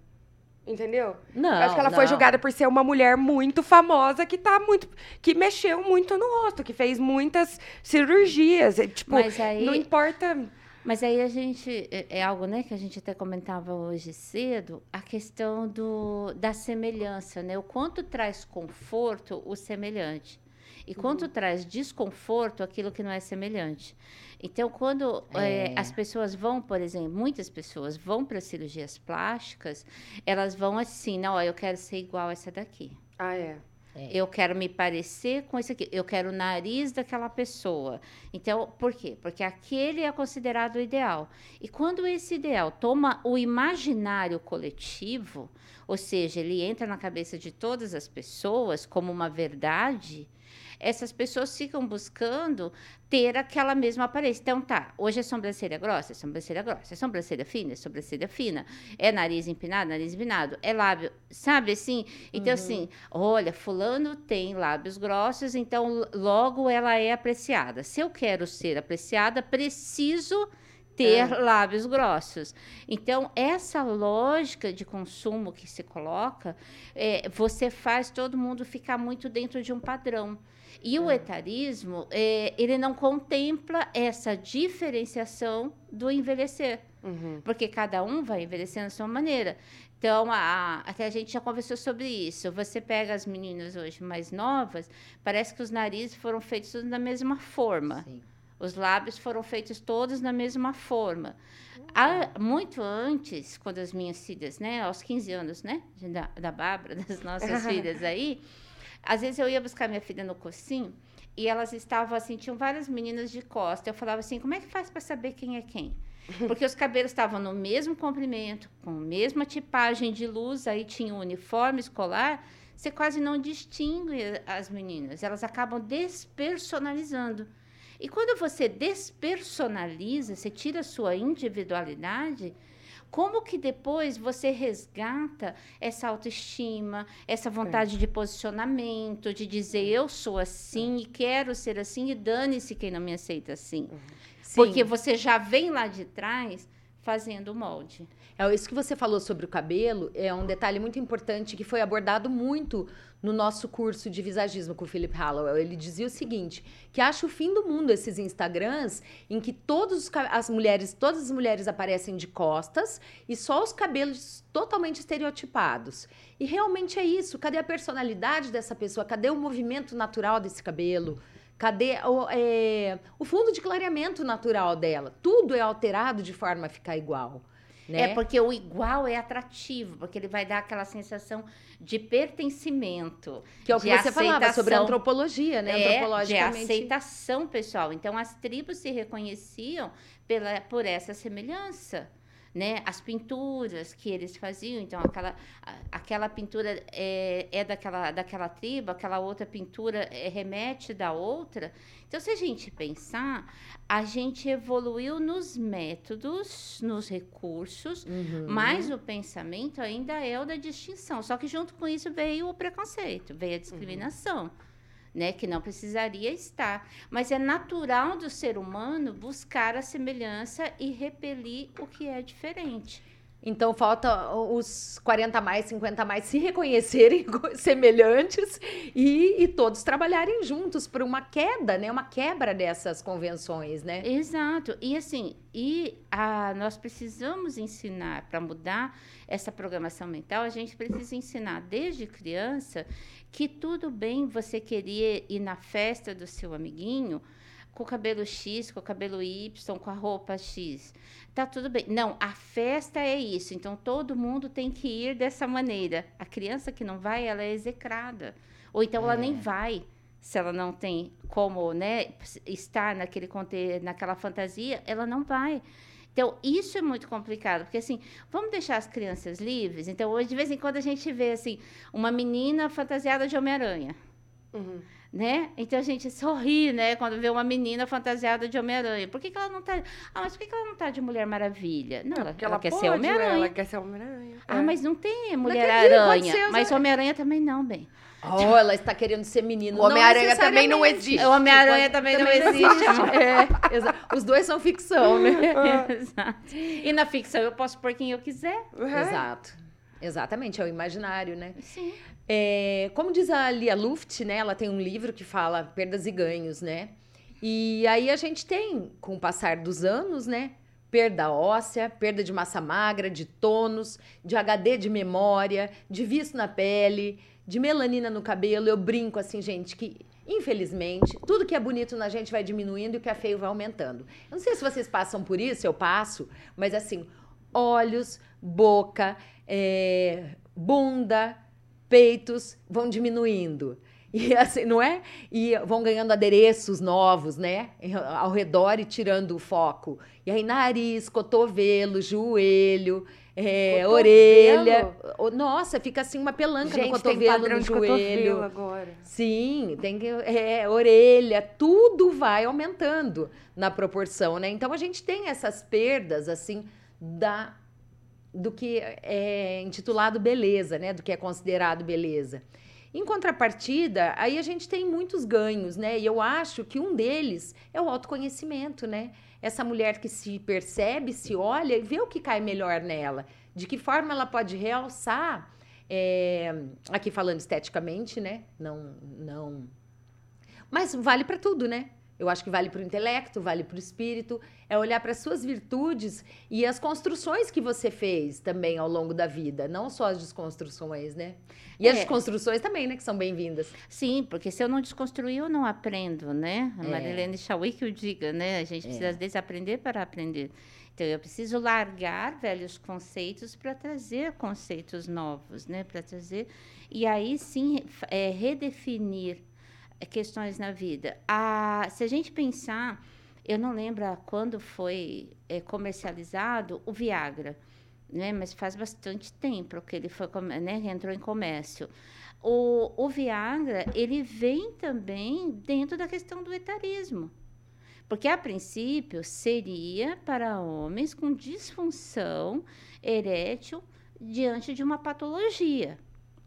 Entendeu? Não, eu acho que ela foi não. julgada por ser uma mulher muito famosa que tá muito. que mexeu muito no rosto, que fez muitas cirurgias. Tipo, aí- não importa. Mas aí a gente, é, é algo né, que a gente até comentava hoje cedo, a questão do, da semelhança, né? O quanto traz conforto o semelhante. E quando traz desconforto, aquilo que não é semelhante. Então, quando eh, É. as pessoas vão, por exemplo, muitas pessoas vão para cirurgias plásticas, elas vão assim, não, ó, eu quero ser igual essa daqui. Ah, é. Eu quero me parecer com esse aqui. Eu quero o nariz daquela pessoa. Então, por quê? Porque aquele é considerado o ideal. E quando esse ideal toma o imaginário coletivo, ou seja, ele entra na cabeça de todas as pessoas como uma verdade, essas pessoas ficam buscando ter aquela mesma aparência. Então, tá, hoje é sobrancelha grossa, é sobrancelha grossa, é sobrancelha fina, é sobrancelha fina, é nariz empinado, nariz empinado, é lábio, sabe assim? Então, assim, olha, fulano tem lábios grossos, então logo ela é apreciada. Se eu quero ser apreciada, preciso ter lábios grossos. Então, essa lógica de consumo que se coloca, é, você faz todo mundo ficar muito dentro de um padrão. E o etarismo, é, ele não contempla essa diferenciação do envelhecer. Uhum. Porque cada um vai envelhecendo da sua maneira. Então, a- até a gente já conversou sobre isso. Você pega as meninas hoje mais novas, parece que os narizes foram feitos todos da mesma forma. Sim. Os lábios foram feitos todos da mesma forma. Há- muito antes, quando as minhas filhas, né, aos 15 anos, né, da, da Bárbara, <laughs> das nossas <laughs> filhas aí, às vezes eu ia buscar minha filha no cursinho e elas estavam assim, tinham várias meninas de costa. Eu falava assim, como é que faz para saber quem é quem? <laughs> Porque os cabelos estavam no mesmo comprimento, com a mesma tipagem de luz, aí tinha o uniforme escolar, você quase não distingue as meninas, elas acabam despersonalizando. E quando você despersonaliza, você tira a sua individualidade, como que depois você resgata essa autoestima, essa vontade de posicionamento, de dizer eu sou assim e quero ser assim e dane-se quem não me aceita assim. Sim. Porque você já vem lá de trás fazendo o molde. É isso que você falou sobre o cabelo é um detalhe muito importante que foi abordado muito no nosso curso de visagismo com o Philip Hallowell. Ele dizia o seguinte, que acha o fim do mundo esses Instagrams em que todos as mulheres, todas as mulheres aparecem de costas e só os cabelos totalmente estereotipados. E realmente é isso. Cadê a personalidade dessa pessoa? Cadê o movimento natural desse cabelo? Cadê o, é, o fundo de clareamento natural dela? Tudo é alterado de forma a ficar igual. Né? É porque o igual é atrativo, porque ele vai dar aquela sensação de pertencimento. Que é o que você falava sobre a aceitação. antropologia, né? É, de aceitação pessoal. Então, as tribos se reconheciam pela, por essa semelhança. Né? As pinturas que eles faziam, então aquela, aquela pintura é, é daquela, daquela tribo, aquela outra pintura é, remete da outra. Então, se a gente pensar, a gente evoluiu nos métodos, nos recursos, Uhum. mas o pensamento ainda é o da distinção. Só que junto com isso veio o preconceito, veio a discriminação, né? Que não precisaria estar. Mas é natural do ser humano buscar a semelhança e repelir o que é diferente. Então falta os 40 a mais, 50 a mais se reconhecerem <laughs> semelhantes e, e todos trabalharem juntos por uma queda, né? Uma quebra dessas convenções, né? Exato. E assim, e a, nós precisamos ensinar para mudar essa programação mental, a gente precisa ensinar desde criança que tudo bem você querer ir na festa do seu amiguinho com o cabelo X, com o cabelo Y, com a roupa X. Tá tudo bem. Não, a festa é isso. Então todo mundo tem que ir dessa maneira. A criança que não vai, ela é execrada. Ou então ela nem vai se ela não tem como né, estar naquele conte naquela fantasia, ela não vai. Então, isso é muito complicado, porque assim, vamos deixar as crianças livres. Então, hoje, de vez em quando, a gente vê assim, uma menina fantasiada de Homem-Aranha. Uhum. Né? Então a gente sorri, né, quando vê uma menina fantasiada de Homem-Aranha. Por que, que ela não tá. Ah, mas por que, que ela não tá de Mulher Maravilha? Não, ela, Porque ela ela, quer pode, ser né? Homem-Aranha. Ela quer ser Homem-Aranha. Ah, É. mas não tem Mulher-Aranha. Mas né? Homem-Aranha também não, bem. Oh, ela está querendo ser menino. O Homem-Aranha também não existe. O Homem-Aranha também, não existe. <laughs> É, os dois são ficção, né? <laughs> Exato. E na ficção eu posso pôr quem eu quiser. É. Exato. Exatamente, é o imaginário, né? Sim. É, como diz a Lia Luft, né? Ela tem um livro que fala perdas e ganhos, né? E aí a gente tem, com o passar dos anos, né? Perda óssea, perda de massa magra, de tônus, de HD de memória, de vício na pele, de melanina no cabelo. Eu brinco assim, gente, que Infelizmente, tudo que é bonito na gente vai diminuindo e o que é feio vai aumentando. Eu não sei se vocês passam por isso, eu passo, mas assim, olhos, boca, é, bunda, peitos vão diminuindo. E <laughs> assim, não é? E vão ganhando adereços novos, né? Ao redor e tirando o foco. E aí, nariz, cotovelo, joelho, é, Cotovelo? orelha. Nossa, fica assim uma pelanca Gente, no tem cotovelo, padrão no de joelho. cotovelo agora. Sim, tem que. É, orelha, tudo vai aumentando na proporção, né? Então a gente tem essas perdas, assim, da do que é intitulado beleza, né? Do que é considerado beleza. Em contrapartida, aí a gente tem muitos ganhos, né? E eu acho que um deles é o autoconhecimento, né? Essa mulher que se percebe, se olha e vê o que cai melhor nela. De que forma ela pode realçar, é, aqui falando esteticamente, né? Não, não. Mas vale para tudo, né? Eu acho que vale para o intelecto, vale para o espírito. É olhar para as suas virtudes e as construções que você fez também ao longo da vida, não só as desconstruções, né? E as É. desconstruções também, né? Que são bem-vindas. Sim, porque se eu não desconstruir, eu não aprendo, né? A É. Marilene Chauí que o diga, né? A gente precisa, às vezes, aprender para aprender. Então, eu preciso largar velhos conceitos para trazer conceitos novos, né? Para trazer... E aí, sim, é, redefinir questões na vida. Se a gente pensar, eu não lembro quando foi eh, comercializado o Viagra, né? Mas faz bastante tempo que ele foi, né? entrou em comércio. O, o Viagra, ele vem também dentro da questão do etarismo. Porque, a princípio, seria para homens com disfunção erétil diante de uma patologia.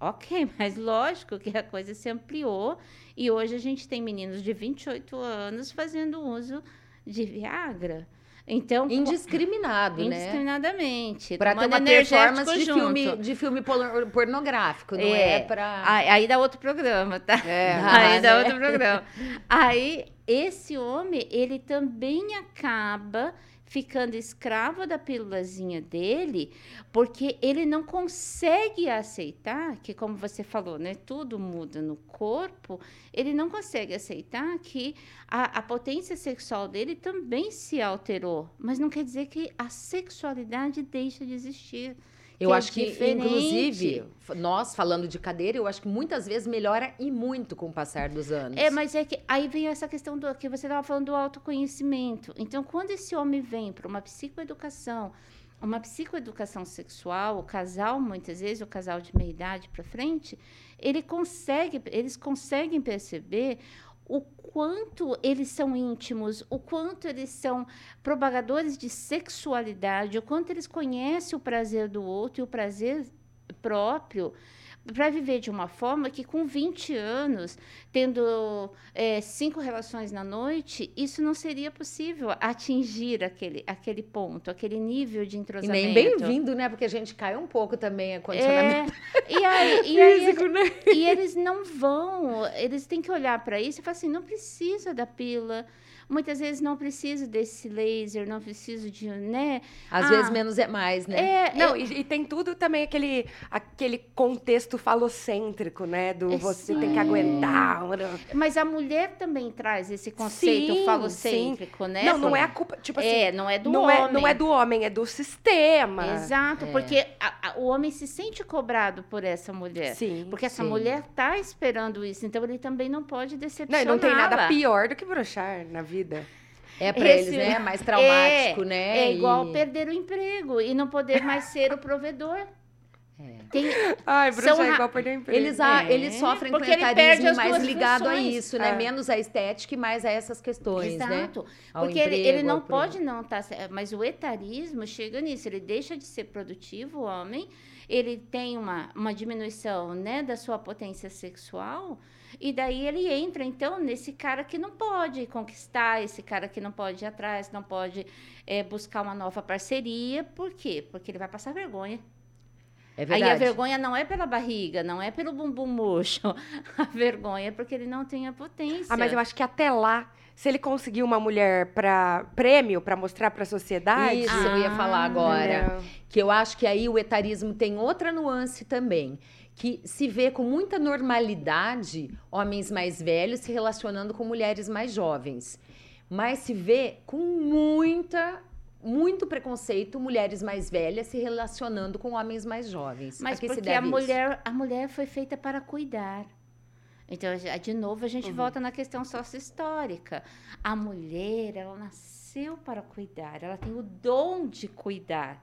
Ok, <laughs> mas lógico que a coisa se ampliou e hoje a gente tem meninos de 28 anos fazendo uso de Viagra. Então, Indiscriminado, <laughs> né? indiscriminadamente. Para ter uma performance de junto. filme, de filme por- pornográfico, não é, É. para. Aí, dá outro programa, tá? É, <laughs> aí né? dá outro programa. Aí, esse homem, ele também acaba ficando escravo da pílulazinha dele, porque ele não consegue aceitar que, como você falou, né, tudo muda no corpo, ele não consegue aceitar que a, a potência sexual dele também se alterou, mas não quer dizer que a sexualidade deixa de existir. Eu que é acho que, diferente. inclusive, nós falando de cadeira, eu acho que muitas vezes melhora e muito com o passar dos anos. É, mas é que aí vem essa questão do que você estava falando do autoconhecimento. Então, quando esse homem vem para uma psicoeducação, uma psicoeducação sexual, o casal, muitas vezes, o casal de meia idade para frente, ele consegue, eles conseguem perceber o quanto eles são íntimos, o quanto eles são propagadores de sexualidade, o quanto eles conhecem o prazer do outro e o prazer próprio para viver de uma forma que com 20 anos, tendo é, cinco relações na noite, isso não seria possível atingir aquele, aquele ponto, aquele nível de E entrosamento. nem bem-vindo, né? Porque a gente cai um pouco também a condicionamento É, e aí, <laughs> e aí Físico, né? e eles não vão, eles têm que olhar para isso e falar assim, não precisa da pílula, muitas vezes não preciso desse laser, não preciso de, né? Às Ah. vezes menos é mais, né? É, Não, é- e, e tem tudo também aquele, aquele contexto falocêntrico, né? Do É, você sim. tem que aguentar. mas a mulher também traz esse conceito Sim, falocêntrico, né? Não, não é a culpa, tipo assim, É, não é do não, homem. é, não é do homem, é do sistema. Exato, É. porque a- a- o homem se sente cobrado por essa mulher. Sim. Porque essa sim. mulher tá esperando isso, então ele também não pode Não, decepcionar. e não tem nada pior do que brochar na vida. É pra Esse- eles, né? Mais traumático, é, né? É igual E- perder o emprego e não poder mais ser o provedor. É. Tem, Ai, brochar São é igual perder o emprego. Eles, a- É, eles sofrem com porque ele perde etarismo as mais ligado a funções. isso, né? É. Menos a estética e mais a essas questões, né? Exato. Ao Porque ele, ele emprego, não pro- pode não estar. mas o etarismo chega nisso. Ele deixa de ser produtivo, o homem. Ele tem uma, uma diminuição né, da sua potência sexual. E daí ele entra, então, nesse cara que não pode conquistar, esse cara que não pode ir atrás, não pode eh, buscar uma nova parceria. Por quê? Porque ele vai passar vergonha. É Aí a vergonha não é pela barriga, não é pelo bumbum murcho. <laughs> A vergonha é porque ele não tem a potência. Ah, mas eu acho que até lá, se ele conseguir uma mulher para prêmio, para mostrar para a sociedade. Isso eu ia falar Ah, agora. entendeu? Que eu acho que aí o etarismo tem outra nuance também. Que se vê com muita normalidade homens mais velhos se relacionando com mulheres mais jovens. Mas se vê com muita muito preconceito mulheres mais velhas se relacionando com homens mais jovens. Mas A que se porque a isso? mulher, a mulher foi feita para cuidar. Então, de novo, a gente volta na questão sócio-histórica. A mulher, ela nasceu para cuidar, ela tem o dom de cuidar.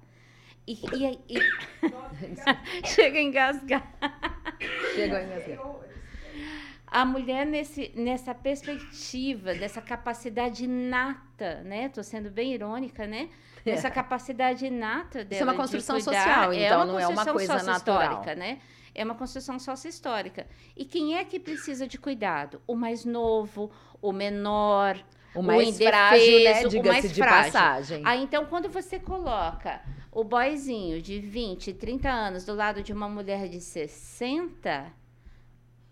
E, e, e... <laughs> chega a engasgar. Chegou a engasgar. A mulher nesse, nessa perspectiva, dessa capacidade inata, né? Tô sendo bem irônica, né? Dessa capacidade inata dela é uma de construção cuidar. social, então, não é uma construção coisa natural. né? É uma construção sócio-histórica. E quem é que precisa de cuidado? O mais novo, o menor, O mais indefeso, frágil, né? o mais Diga-se de frágil. passagem. Aí, então, quando você coloca o boyzinho de 20, 30 anos do lado de uma mulher de 60,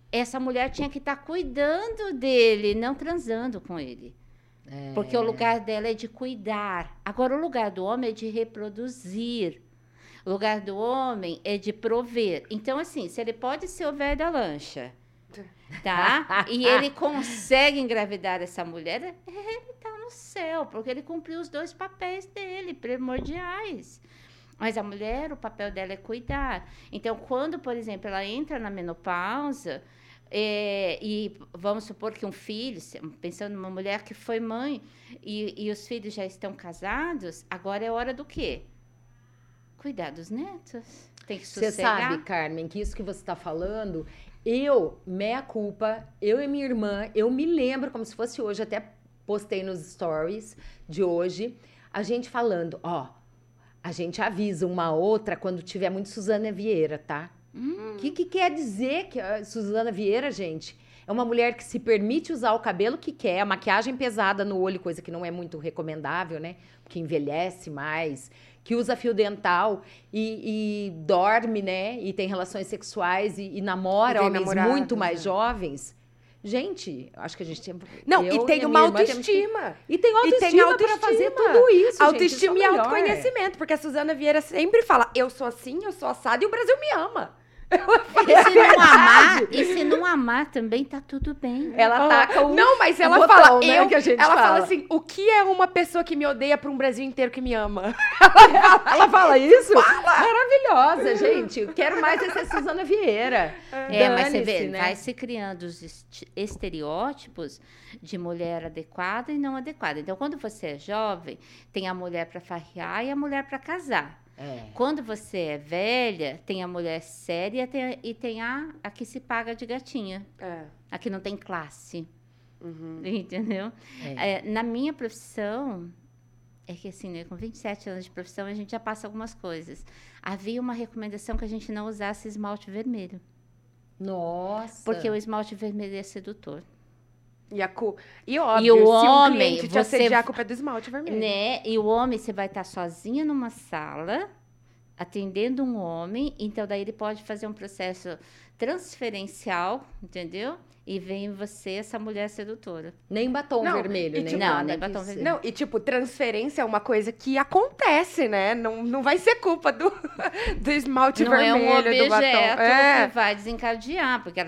essa mulher tinha que estar cuidando dele, não transando com ele. Porque o lugar dela é de cuidar. Agora, o lugar do homem é de reproduzir. O lugar do homem é de prover. Então, assim, se ele pode ser o velho da lancha, tá? e ele consegue engravidar essa mulher, <laughs> ele tá no céu, porque ele cumpriu os dois papéis dele, primordiais. Mas a mulher, o papel dela é cuidar. Então, quando, por exemplo, ela entra na menopausa, é, e vamos supor que um filho, pensando numa mulher que foi mãe, e, e os filhos já estão casados, agora é hora do quê? Cuidar dos netos. Tem que Você sossegar. sabe, Carmen, que isso que você está falando, eu, meia culpa, eu e minha irmã, eu me lembro como se fosse hoje, até postei nos stories de hoje, a gente falando, ó, a gente avisa uma outra quando tiver muito Suzana Vieira, tá? O que, que quer dizer que a Suzana Vieira, gente? É uma mulher que se permite usar o cabelo que quer, a maquiagem pesada no olho, coisa que não é muito recomendável, né? Porque envelhece mais, que usa fio dental e, e dorme, né? E tem relações sexuais e, e namora E homens muito mais né? jovens. Gente, acho que a gente tem. Não, eu e tem uma irmã temos que- autoestima. E tem E autoestima, tem para autoestima. fazer tudo isso. gente, autoestima isso e é melhor. autoconhecimento, porque a Suzana Vieira sempre fala: eu sou assim, eu sou assada e o Brasil me ama. E se <laughs> não amar, e se não amar também tá tudo bem. Ela taca o. Não, mas ela botão, fala, né, eu, que a gente ela fala. fala. assim, o que é uma pessoa que me odeia para um Brasil inteiro que me ama? <laughs> Ela fala isso? Maravilhosa, gente. Eu quero mais ser Suzana Vieira. É, mas você vê, né? vai se criando os est- estereótipos de mulher adequada e não adequada. Então, quando você é jovem, tem a mulher para farrear e a mulher para casar. É. Quando você é velha, tem a mulher séria tem- e tem a, a que se paga de gatinha, É. a que não tem classe. Uhum. <laughs> Entendeu? É. É, na minha profissão, é que assim, né, com 27 anos de profissão, a gente já passa algumas coisas. Havia uma recomendação que a gente não usasse esmalte vermelho, Nossa. porque o esmalte vermelho é sedutor. E, a cu... e óbvio, o se um homem, cliente te assediar, a culpa é do esmalte vermelho. Né? E o homem, você vai estar sozinha numa sala, atendendo um homem, então daí ele pode fazer um processo transferencial, entendeu? E vem em você essa mulher sedutora. Nem batom Não, vermelho, e nem tipo- Não, nada nem batom vermelho. Não, e tipo, transferência é uma coisa que acontece, né? Não, não vai ser culpa do, <laughs> do esmalte não vermelho, é um do batom. objeto É. que vai desencadear, porque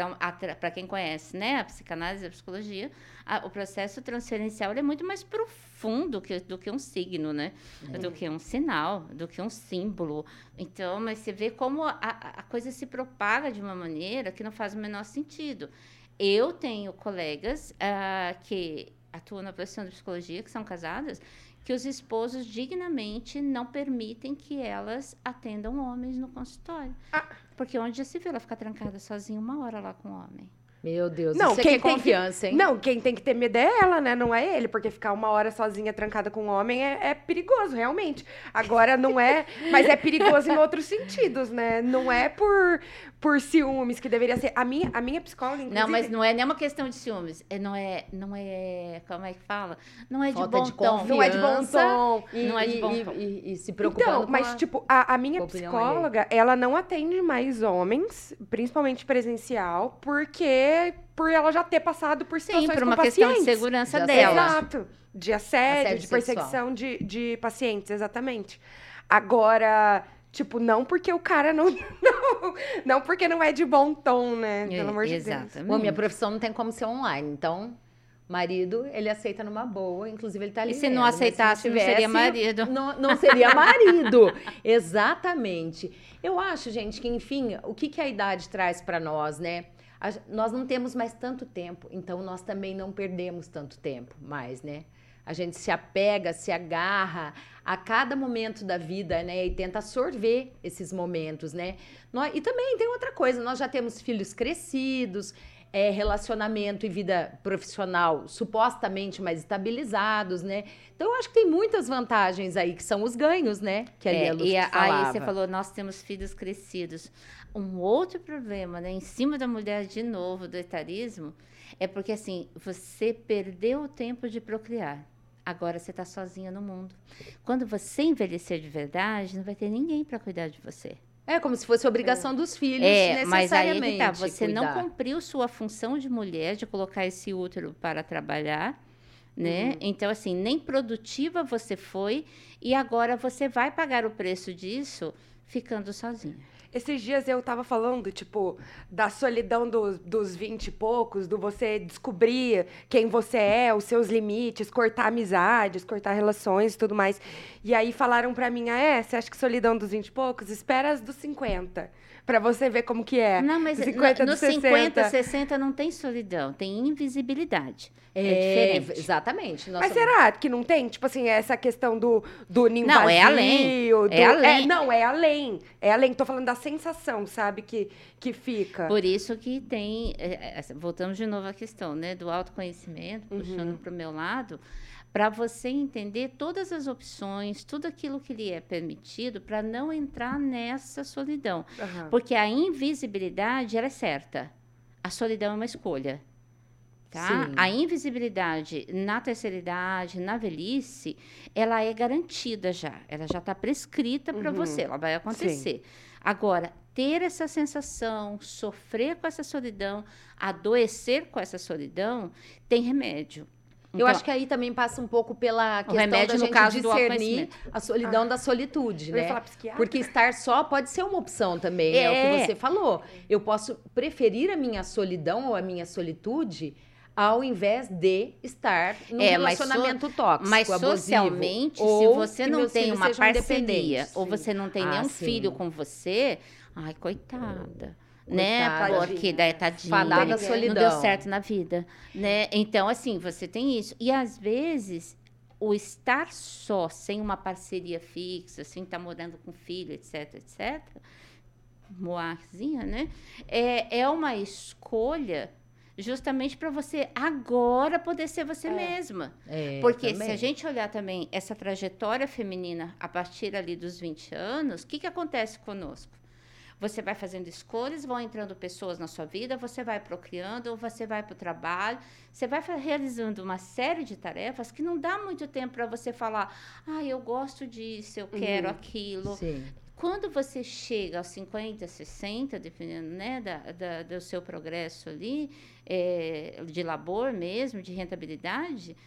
para quem conhece, né, a psicanálise, a psicologia, a- o processo transferencial ele é muito mais profundo que, do que um signo, né? Do que um sinal, do que um símbolo. Então, mas você vê como a a coisa se propaga de uma maneira que não faz o menor sentido. Eu tenho colegas ah, que atuam na profissão de psicologia, que são casadas, que os esposos dignamente não permitem que elas atendam homens no consultório. Ah. Porque onde já se viu ela ficar trancada sozinha uma hora lá com o homem? Meu Deus, Não, isso quem aqui é tem que- confiança, hein? Não, quem tem que ter medo é ela, né? Não é ele, porque ficar uma hora sozinha trancada com um homem é, é perigoso, realmente. Agora não é, <laughs> mas é perigoso em outros sentidos, né? Não é por, por ciúmes que deveria ser. A minha, a minha psicóloga, inclusive, Não, mas não é nem uma questão de ciúmes. É, não é, não é, como é que fala? Não é Falta de de bom tom. confiança. não é de bom tom. E, Não é de e- bom e- tom. e- e se preocupando Então, com mas a- tipo, a, a minha a opinião psicóloga, ela não atende mais homens, principalmente presencial, porque por ela já ter passado por situações Sim, por com uma questão de pacientes. segurança De dela. Exato. De assédio, Assédio de perseguição de, de pacientes, exatamente. Agora, Tipo, não porque o cara não. <laughs> Não, não porque não é de bom tom, né? Pelo amor de Deus. Exatamente. Bom, minha profissão não tem como ser online, então marido ele aceita numa boa, inclusive ele tá ali. E se não vendo, mas aceitasse, não seria tivesse, marido. Não, não seria marido, <laughs> exatamente. Eu acho, gente, que enfim, o que, que a idade traz para nós, né? A- nós não temos mais tanto tempo, então nós também não perdemos tanto tempo mais, né? A gente se apega, se agarra a cada momento da vida, né? E tenta absorver esses momentos, né? Nó- e também tem outra coisa, nós já temos filhos crescidos, é, relacionamento e vida profissional supostamente mais estabilizados, né? Então eu acho que tem muitas vantagens aí, que são os ganhos, né? Que É, a Luz e a- aí você falou, nós temos filhos crescidos. Um outro problema, né, em cima da mulher de novo, do etarismo, é porque assim, você perdeu o tempo de procriar. Agora você está sozinha no mundo. Quando você envelhecer de verdade, não vai ter ninguém para cuidar de você. É como se fosse obrigação dos filhos, É, mas aí é tá, você não cuidar. cumpriu sua função de mulher de colocar esse útero para trabalhar, né? Uhum. Então assim, nem produtiva você foi e agora você vai pagar o preço disso ficando sozinha. Esses dias eu tava falando, tipo, da solidão dos, dos 20 e poucos, do você descobrir quem você é, os seus limites, cortar amizades, cortar relações e tudo mais. E aí falaram pra mim, ah, é, você acha que solidão dos 20 e poucos? Espera as dos 50, pra você ver como que é. Não, mas Dos no- 50, nos dos 60. 50, 60 não tem solidão, tem invisibilidade. É, É, diferente. exatamente. Nós Mas será que não tem? Tipo assim, essa questão do, do ninho Não, é vazio, além. do- É além. não, é além. É além. Tô falando da sensação, sabe? Que, que fica. Por isso que tem, é, é, voltamos de novo à questão, né, do autoconhecimento, Uhum. puxando para o meu lado, para você entender todas as opções, tudo aquilo que lhe é permitido para não entrar nessa solidão. Aham. Porque a invisibilidade, ela é certa. A solidão é uma escolha. Tá? Sim. A invisibilidade na terceira idade, na velhice, ela é garantida já. Ela já está prescrita para Uhum. você, ela vai acontecer. Agora, ter essa sensação, sofrer com essa solidão, adoecer com essa solidão, tem remédio. Eu Então, acho que aí também passa um pouco pela questão remédio, da no gente caso do discernir a solidão da solitude, Eu ia né? falar psiquiatra. Porque estar só pode ser uma opção também, né? É o É. que você falou. Eu posso preferir a minha solidão ou a minha solitude ao invés de estar num É, mas so- relacionamento tóxico, Mas abusivo, socialmente, se você não tem uma parceria ou você não tem Ah, nenhum sim. filho com você, ai, coitada. Né? Coitada. Porque daí tadinha. Fadada à Não deu certo na vida, né? Então, assim, você tem isso. E às vezes, o estar só, sem uma parceria fixa, assim, tá morando com filho, etc, etc, moarzinha, né? É, é uma escolha justamente para você agora poder ser você mesma. É, Porque também. se a gente olhar também essa trajetória feminina a partir ali dos 20 anos, o que, que acontece conosco? Você vai fazendo escolhas, vão entrando pessoas na sua vida, você vai procriando, ou você vai para o trabalho, você vai realizando uma série de tarefas que não dá muito tempo para você falar, ah, eu gosto disso, eu quero aquilo. Sim. Quando você chega aos 50, 60, dependendo né, da, da- do seu progresso ali, é, de labor mesmo, de rentabilidade,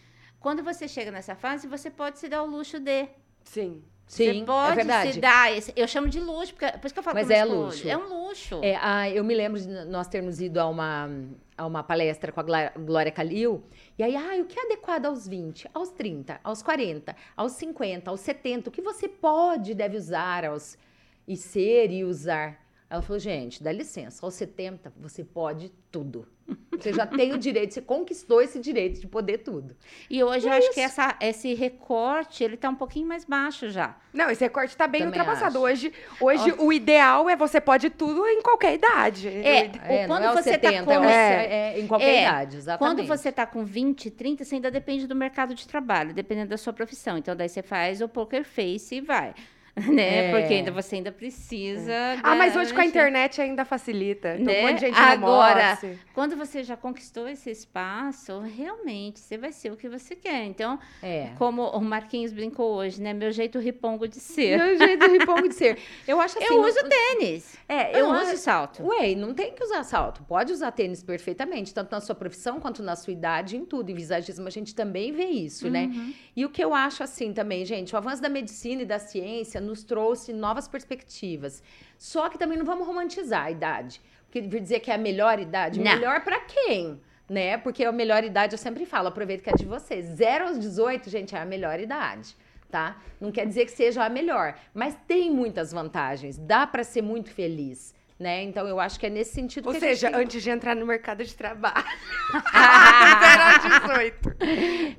quando você chega nessa fase, você pode se dar o luxo de. Sim. Sim, você pode é verdade. se dar. Esse, eu chamo de luxo, porque, por isso que eu falo Mas meu é esposo, luxo. É um luxo. É, ah, eu me lembro de nós termos ido a uma, a uma palestra com a Glória Calil. E aí, ah, o que é adequado aos 20, aos 30, aos 40, aos 50, aos 70? O que você pode e deve usar aos, e ser e usar? Ela falou, gente, dá licença, aos 70 você pode tudo. Você já tem o direito, você conquistou esse direito de poder tudo. E hoje eu É acho que essa, esse recorte, ele tá um pouquinho mais baixo já. Não, esse recorte tá bem Também ultrapassado. acho. Hoje, hoje o ideal é você pode tudo em qualquer idade. É, É, quando é você tá 70, com- é, aos- É. é em qualquer É, idade, exatamente. Quando você está com 20, 30, você ainda depende do mercado de trabalho, dependendo da sua profissão. Então, daí você faz o poker face e vai. <laughs> Né? É. Porque ainda você ainda precisa. Ah, mas hoje com a internet ainda facilita. Tem Né? um monte de gente Agora, no almoço. Quando você já conquistou esse espaço, realmente você vai ser o que você quer. Então, É. como o Marquinhos brincou hoje, né? Meu jeito ripongo de ser. Meu jeito ripongo de ser. <laughs> Eu acho assim. eu não- uso tênis. É, Eu, não uso salto. Ué, não tem que usar salto. Pode usar tênis perfeitamente, tanto na sua profissão quanto na sua idade, em tudo. Em visagismo a gente também vê isso, né? Uhum. E o que eu acho assim também, gente, o avanço da medicina e da ciência nos trouxe novas perspectivas. Só que também não vamos romantizar a idade. Porque dizer que é a melhor idade, Não. melhor pra quem? Né? Porque a melhor idade, eu sempre falo, aproveito que é de vocês. 0 aos 18, gente, é a melhor idade. Tá? Não quer dizer que seja a melhor, mas tem muitas vantagens. Dá pra ser muito feliz, né? Então eu acho que é nesse sentido Ou que seja, tem- antes de entrar no mercado de trabalho. <laughs> Era 18.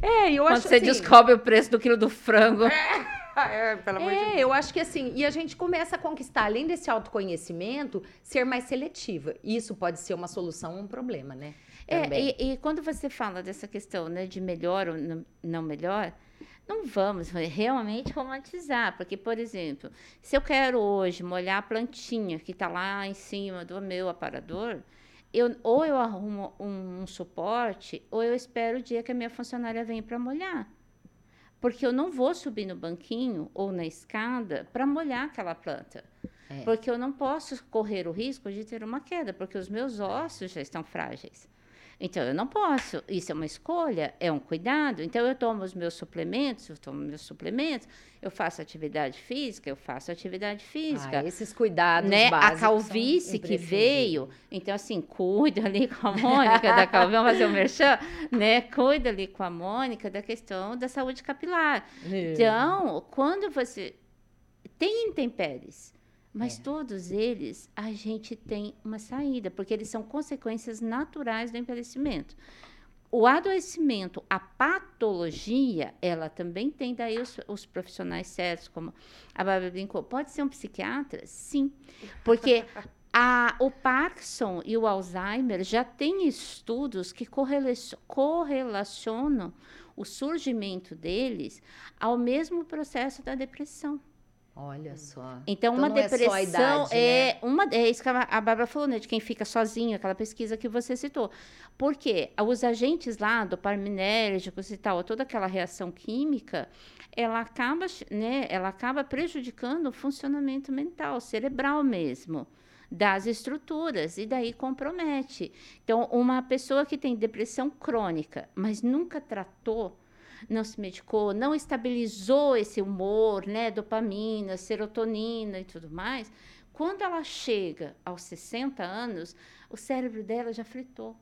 É, eu Quando acho você assim, descobre o preço do quilo do frango. É, pelo amor de Deus. É, eu acho que assim, e a gente começa a conquistar, além desse autoconhecimento, ser mais seletiva. Isso pode ser uma solução a um problema, né? É, Também. e, e quando você fala dessa questão né, de melhor ou não, não melhor, não vamos realmente romantizar. Porque, por exemplo, se eu quero hoje molhar a plantinha que está lá em cima do meu aparador, eu, ou eu arrumo um, um suporte, ou eu espero o dia que a minha funcionária venha para molhar. Porque eu não vou subir no banquinho ou na escada para molhar aquela planta. É. Porque eu não posso correr o risco de ter uma queda, porque os meus ossos já estão frágeis. Então, eu não posso. Isso é uma escolha, é um cuidado. Então, eu tomo os meus suplementos, eu tomo meus suplementos, eu faço atividade física, eu faço atividade física Ah, esses cuidados né? A calvície que veio, então assim, cuida ali com a Mônica da calvície, vamos fazer o merchan, né? Cuida ali com a Mônica da questão da saúde capilar. É. Então, quando você tem intempéries, mas É. todos eles a gente tem uma saída, porque eles são consequências naturais do envelhecimento. O adoecimento, a patologia, ela também tem daí os, os profissionais certos, como a Bárbara brincou. Pode ser um psiquiatra? Sim. Porque a, o Parkinson e o Alzheimer já têm estudos que correlacio- correlacionam o surgimento deles ao mesmo processo da depressão. Olha só. Então, Então uma é depressão idade, é uma é isso que a a Bárbara falou, né, de quem fica sozinho, aquela pesquisa que você citou. Porque os agentes lá, dopaminérgicos e tal, toda aquela reação química, ela acaba, né, ela acaba prejudicando o funcionamento mental, cerebral mesmo das estruturas e daí compromete. Então, uma pessoa que tem depressão crônica, mas nunca tratou não se medicou, não estabilizou esse humor, né, dopamina, serotonina e tudo mais, quando ela chega aos 60 anos, o cérebro dela já fritou.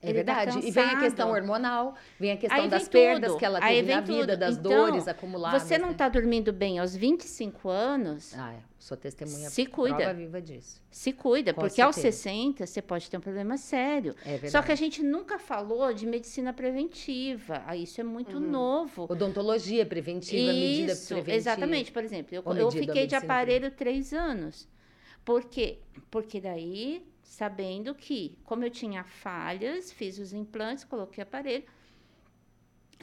É Ele tá verdade. e vem a questão hormonal, vem a questão das perdas tudo. que ela teve na vida, tudo. das Então, dores acumuladas. Você não né? está dormindo bem aos 25 anos, Ah, é. sou testemunha Se cuida. viva disso. se cuida, Com porque aos certeza. 60 você pode ter um problema sério. É verdade. Só que a gente nunca falou de medicina preventiva. Ah, Isso é muito novo. Odontologia preventiva, medida Isso, preventiva. exatamente. Por exemplo, eu, eu medida fiquei de aparelho três anos. Por quê? Porque daí, sabendo que, como eu tinha falhas, fiz os implantes, coloquei aparelho.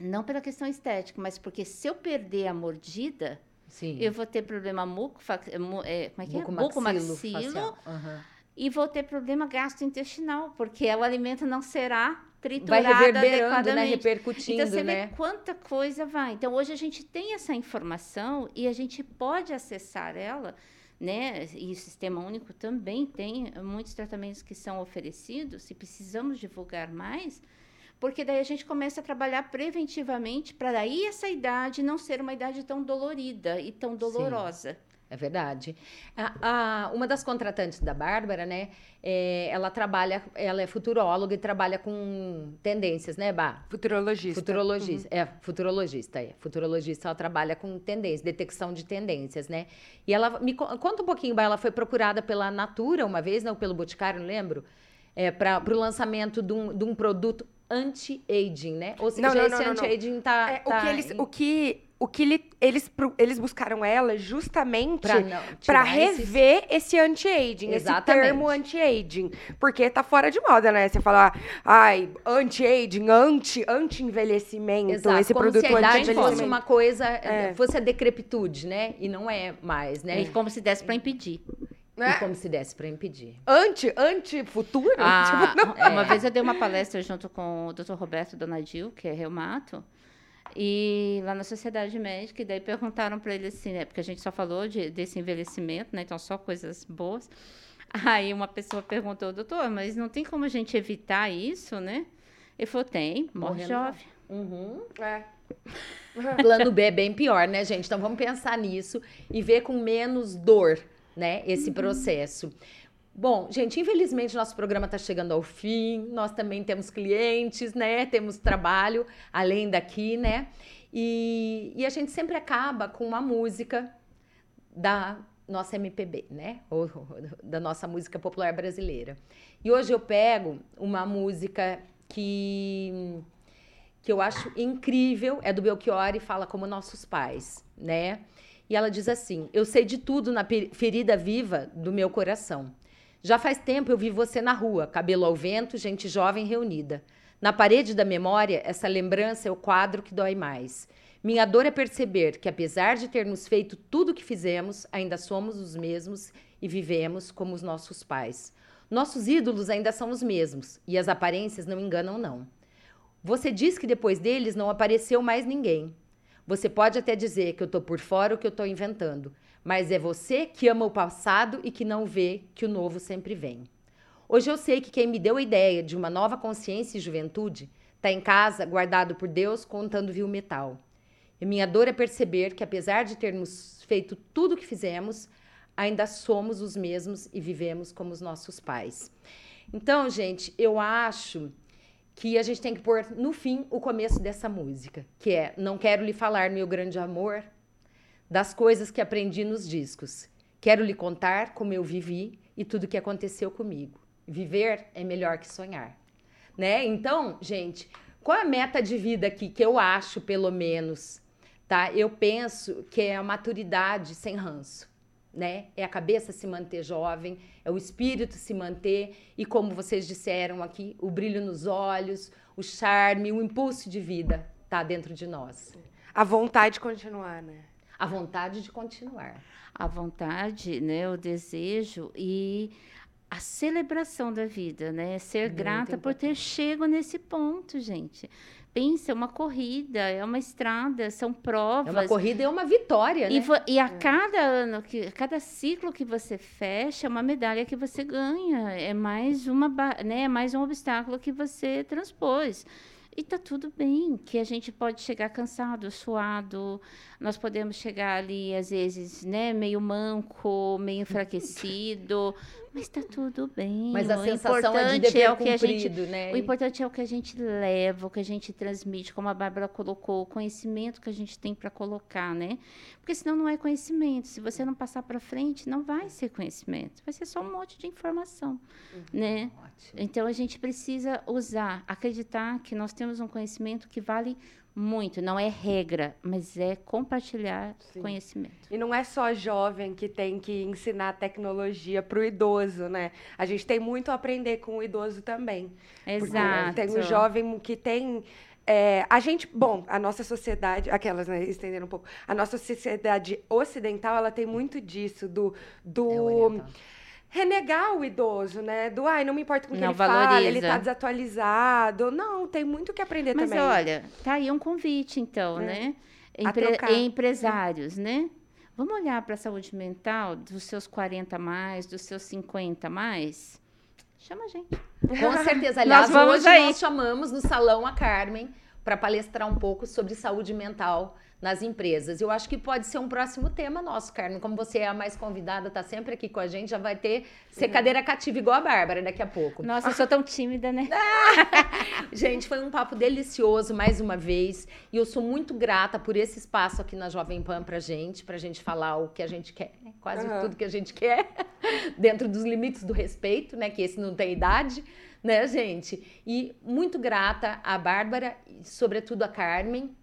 Não pela questão estética, mas porque se eu perder a mordida, Sim. eu vou ter problema muco, mu- é, como é que é? Bucomaxilo. Aham. e vou ter problema gastrointestinal, porque o alimento não será Vai triturado reverberando, né? Repercutindo, Então você né? vê quanta coisa vai. Então hoje a gente tem essa informação e a gente pode acessar ela, né? E o Sistema Único também tem muitos tratamentos que são oferecidos, e precisamos divulgar mais, porque daí a gente começa a trabalhar preventivamente para daí essa idade não ser uma idade tão dolorida e tão dolorosa. É verdade. A- a- uma das contratantes da Bárbara, né? é, ela trabalha, ela é futuróloga e trabalha com tendências, né, Bá? Futurologista. Futurologista, é, futurologista, é. Futurologista, ela trabalha com tendências, detecção de tendências, né? E ela me co- conta um pouquinho, Bá, ela foi procurada pela Natura uma vez, não, pelo Boticário, não lembro, é, para o lançamento de um, de um produto anti-aging, né? Ou seja, Não, não, esse anti-aging tá, É, tá o que eles, em- o que, o que ele- eles, eles buscaram ela justamente pra não- pra tirar esses- rever esse anti-aging, esse Exatamente. termo anti-aging. Porque tá fora de moda, né? Você falar, ai, anti-aging, anti, anti-envelhecimento, Exato, esse como produto se a idade fosse anti-envelhecimento. uma coisa, É. fosse a decrepitude, né? E não é mais, né? E como se desse para impedir. Né? E como se desse para impedir. Anti, anti-futuro? Ah, <laughs> Tipo, não- Uma vez eu dei uma palestra junto com o Dr. Roberto Donadil, que é reumato, e lá na Sociedade Médica, e daí perguntaram para ele assim, né? Porque a gente só falou de, desse envelhecimento, né? Então, só coisas boas. <laughs> Aí uma pessoa perguntou, doutor, mas não tem como a gente evitar isso, né? Ele falou, tem, morre jovem. Uhum. É. <laughs> Plano B é bem pior, né, gente? Então vamos pensar nisso e ver com menos dor, né, esse processo. Bom, gente, infelizmente nosso programa está chegando ao fim. Nós também temos clientes, né? Temos trabalho além daqui, né? E, e a gente sempre acaba com uma música da nossa MPB, né? Ou <laughs> da nossa música popular brasileira. E hoje eu pego uma música que que eu acho incrível, é do Belchior e fala como nossos pais, né? E ela diz assim: Eu sei de tudo na ferida viva do meu coração. Já faz tempo eu vi você na rua, cabelo ao vento, gente jovem reunida. Na parede da memória, essa lembrança é o quadro que dói mais. Minha dor é perceber que, apesar de termos feito tudo o que fizemos, ainda somos os mesmos e vivemos como os nossos pais. Nossos ídolos ainda são os mesmos e as aparências não enganam, não. Você diz que depois deles não apareceu mais ninguém. Você pode até dizer que eu estou por fora ou que eu estou inventando, mas é você que ama o passado e que não vê que o novo sempre vem. Hoje eu sei que quem me deu a ideia de uma nova consciência e juventude está em casa, guardado por Deus, contando viu metal. E minha dor é perceber que, apesar de termos feito tudo o que fizemos, ainda somos os mesmos e vivemos como os nossos pais. Então, gente, eu acho que a gente tem que pôr no fim o começo dessa música, que é Não quero lhe falar, meu grande amor, das coisas que aprendi nos discos. Quero lhe contar como eu vivi e tudo que aconteceu comigo. Viver é melhor que sonhar, né? Então, gente, qual a meta de vida aqui que eu acho, pelo menos, tá? Eu penso que é a maturidade sem ranço né? É a cabeça se manter jovem, é o espírito se manter e, como vocês disseram aqui, o brilho nos olhos, o charme, o impulso de vida tá dentro de nós. A vontade de continuar, né? A vontade de continuar. A vontade, né? O desejo e a celebração da vida, né? Ser Muito grata importante. por ter chego nesse ponto, gente pensa, é uma corrida, é uma estrada, são provas. É uma corrida e é uma vitória, e, né? e, a é. cada ano, que, cada ciclo que você fecha, é uma medalha que você ganha. É mais, uma, né, é mais um obstáculo que você transpôs. E tá tudo bem, que a gente pode chegar cansado, suado, nós podemos chegar ali, às vezes, né, meio manco, meio enfraquecido, <laughs> mas tá tudo bem. Mas a o sensação é de dever é o que cumprido, a gente, né? O importante é o que a gente leva, o que a gente transmite, como a Bárbara colocou, o conhecimento que a gente tem para colocar, né? Porque senão não é conhecimento. Se você não passar para frente, não vai ser conhecimento. Vai ser só um monte de informação, uhum, né? Ótimo. Então a gente precisa usar, acreditar que nós temos um conhecimento que vale muito, não é regra, mas é compartilhar Sim. conhecimento. E não é só jovem que tem que ensinar tecnologia para o idoso, né? A gente tem muito a aprender com o idoso também. Exato. Tem o jovem que tem é, a gente, bom, a nossa sociedade, aquelas, né, estendendo um pouco, a nossa sociedade ocidental, ela tem muito disso, do, do é renegar o idoso, né? Do, ai, não me importa com o que ele valoriza. fala, ele tá desatualizado. Não, tem muito que aprender Mas também. Mas olha, tá aí um convite, então, é. né? Empre empresários, né? Vamos olhar para a saúde mental dos seus 40 mais, dos seus 50 mais? Chama a gente. Com certeza. <laughs> Aliás, nós hoje aí. nós chamamos no Salão a Carmen para palestrar um pouco sobre saúde mental nas empresas. Eu acho que pode ser um próximo tema nosso, Carmen. Como você é a mais convidada, tá sempre aqui com a gente, já vai ter ser cadeira cativa igual a Bárbara daqui a pouco. Nossa, eu sou tão tímida, né? <laughs> gente, foi um papo delicioso mais uma vez. E eu sou muito grata por esse espaço aqui na Jovem Pan pra gente, pra gente falar o que a gente quer, né? quase uhum. tudo que a gente quer, <laughs> dentro dos limites do respeito, né? Que esse não tem idade né, gente? E muito grata à Bárbara, e sobretudo a Carmen,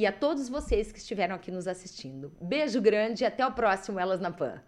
e a todos vocês que estiveram aqui nos assistindo. Beijo grande e até o próximo Elas na Pan.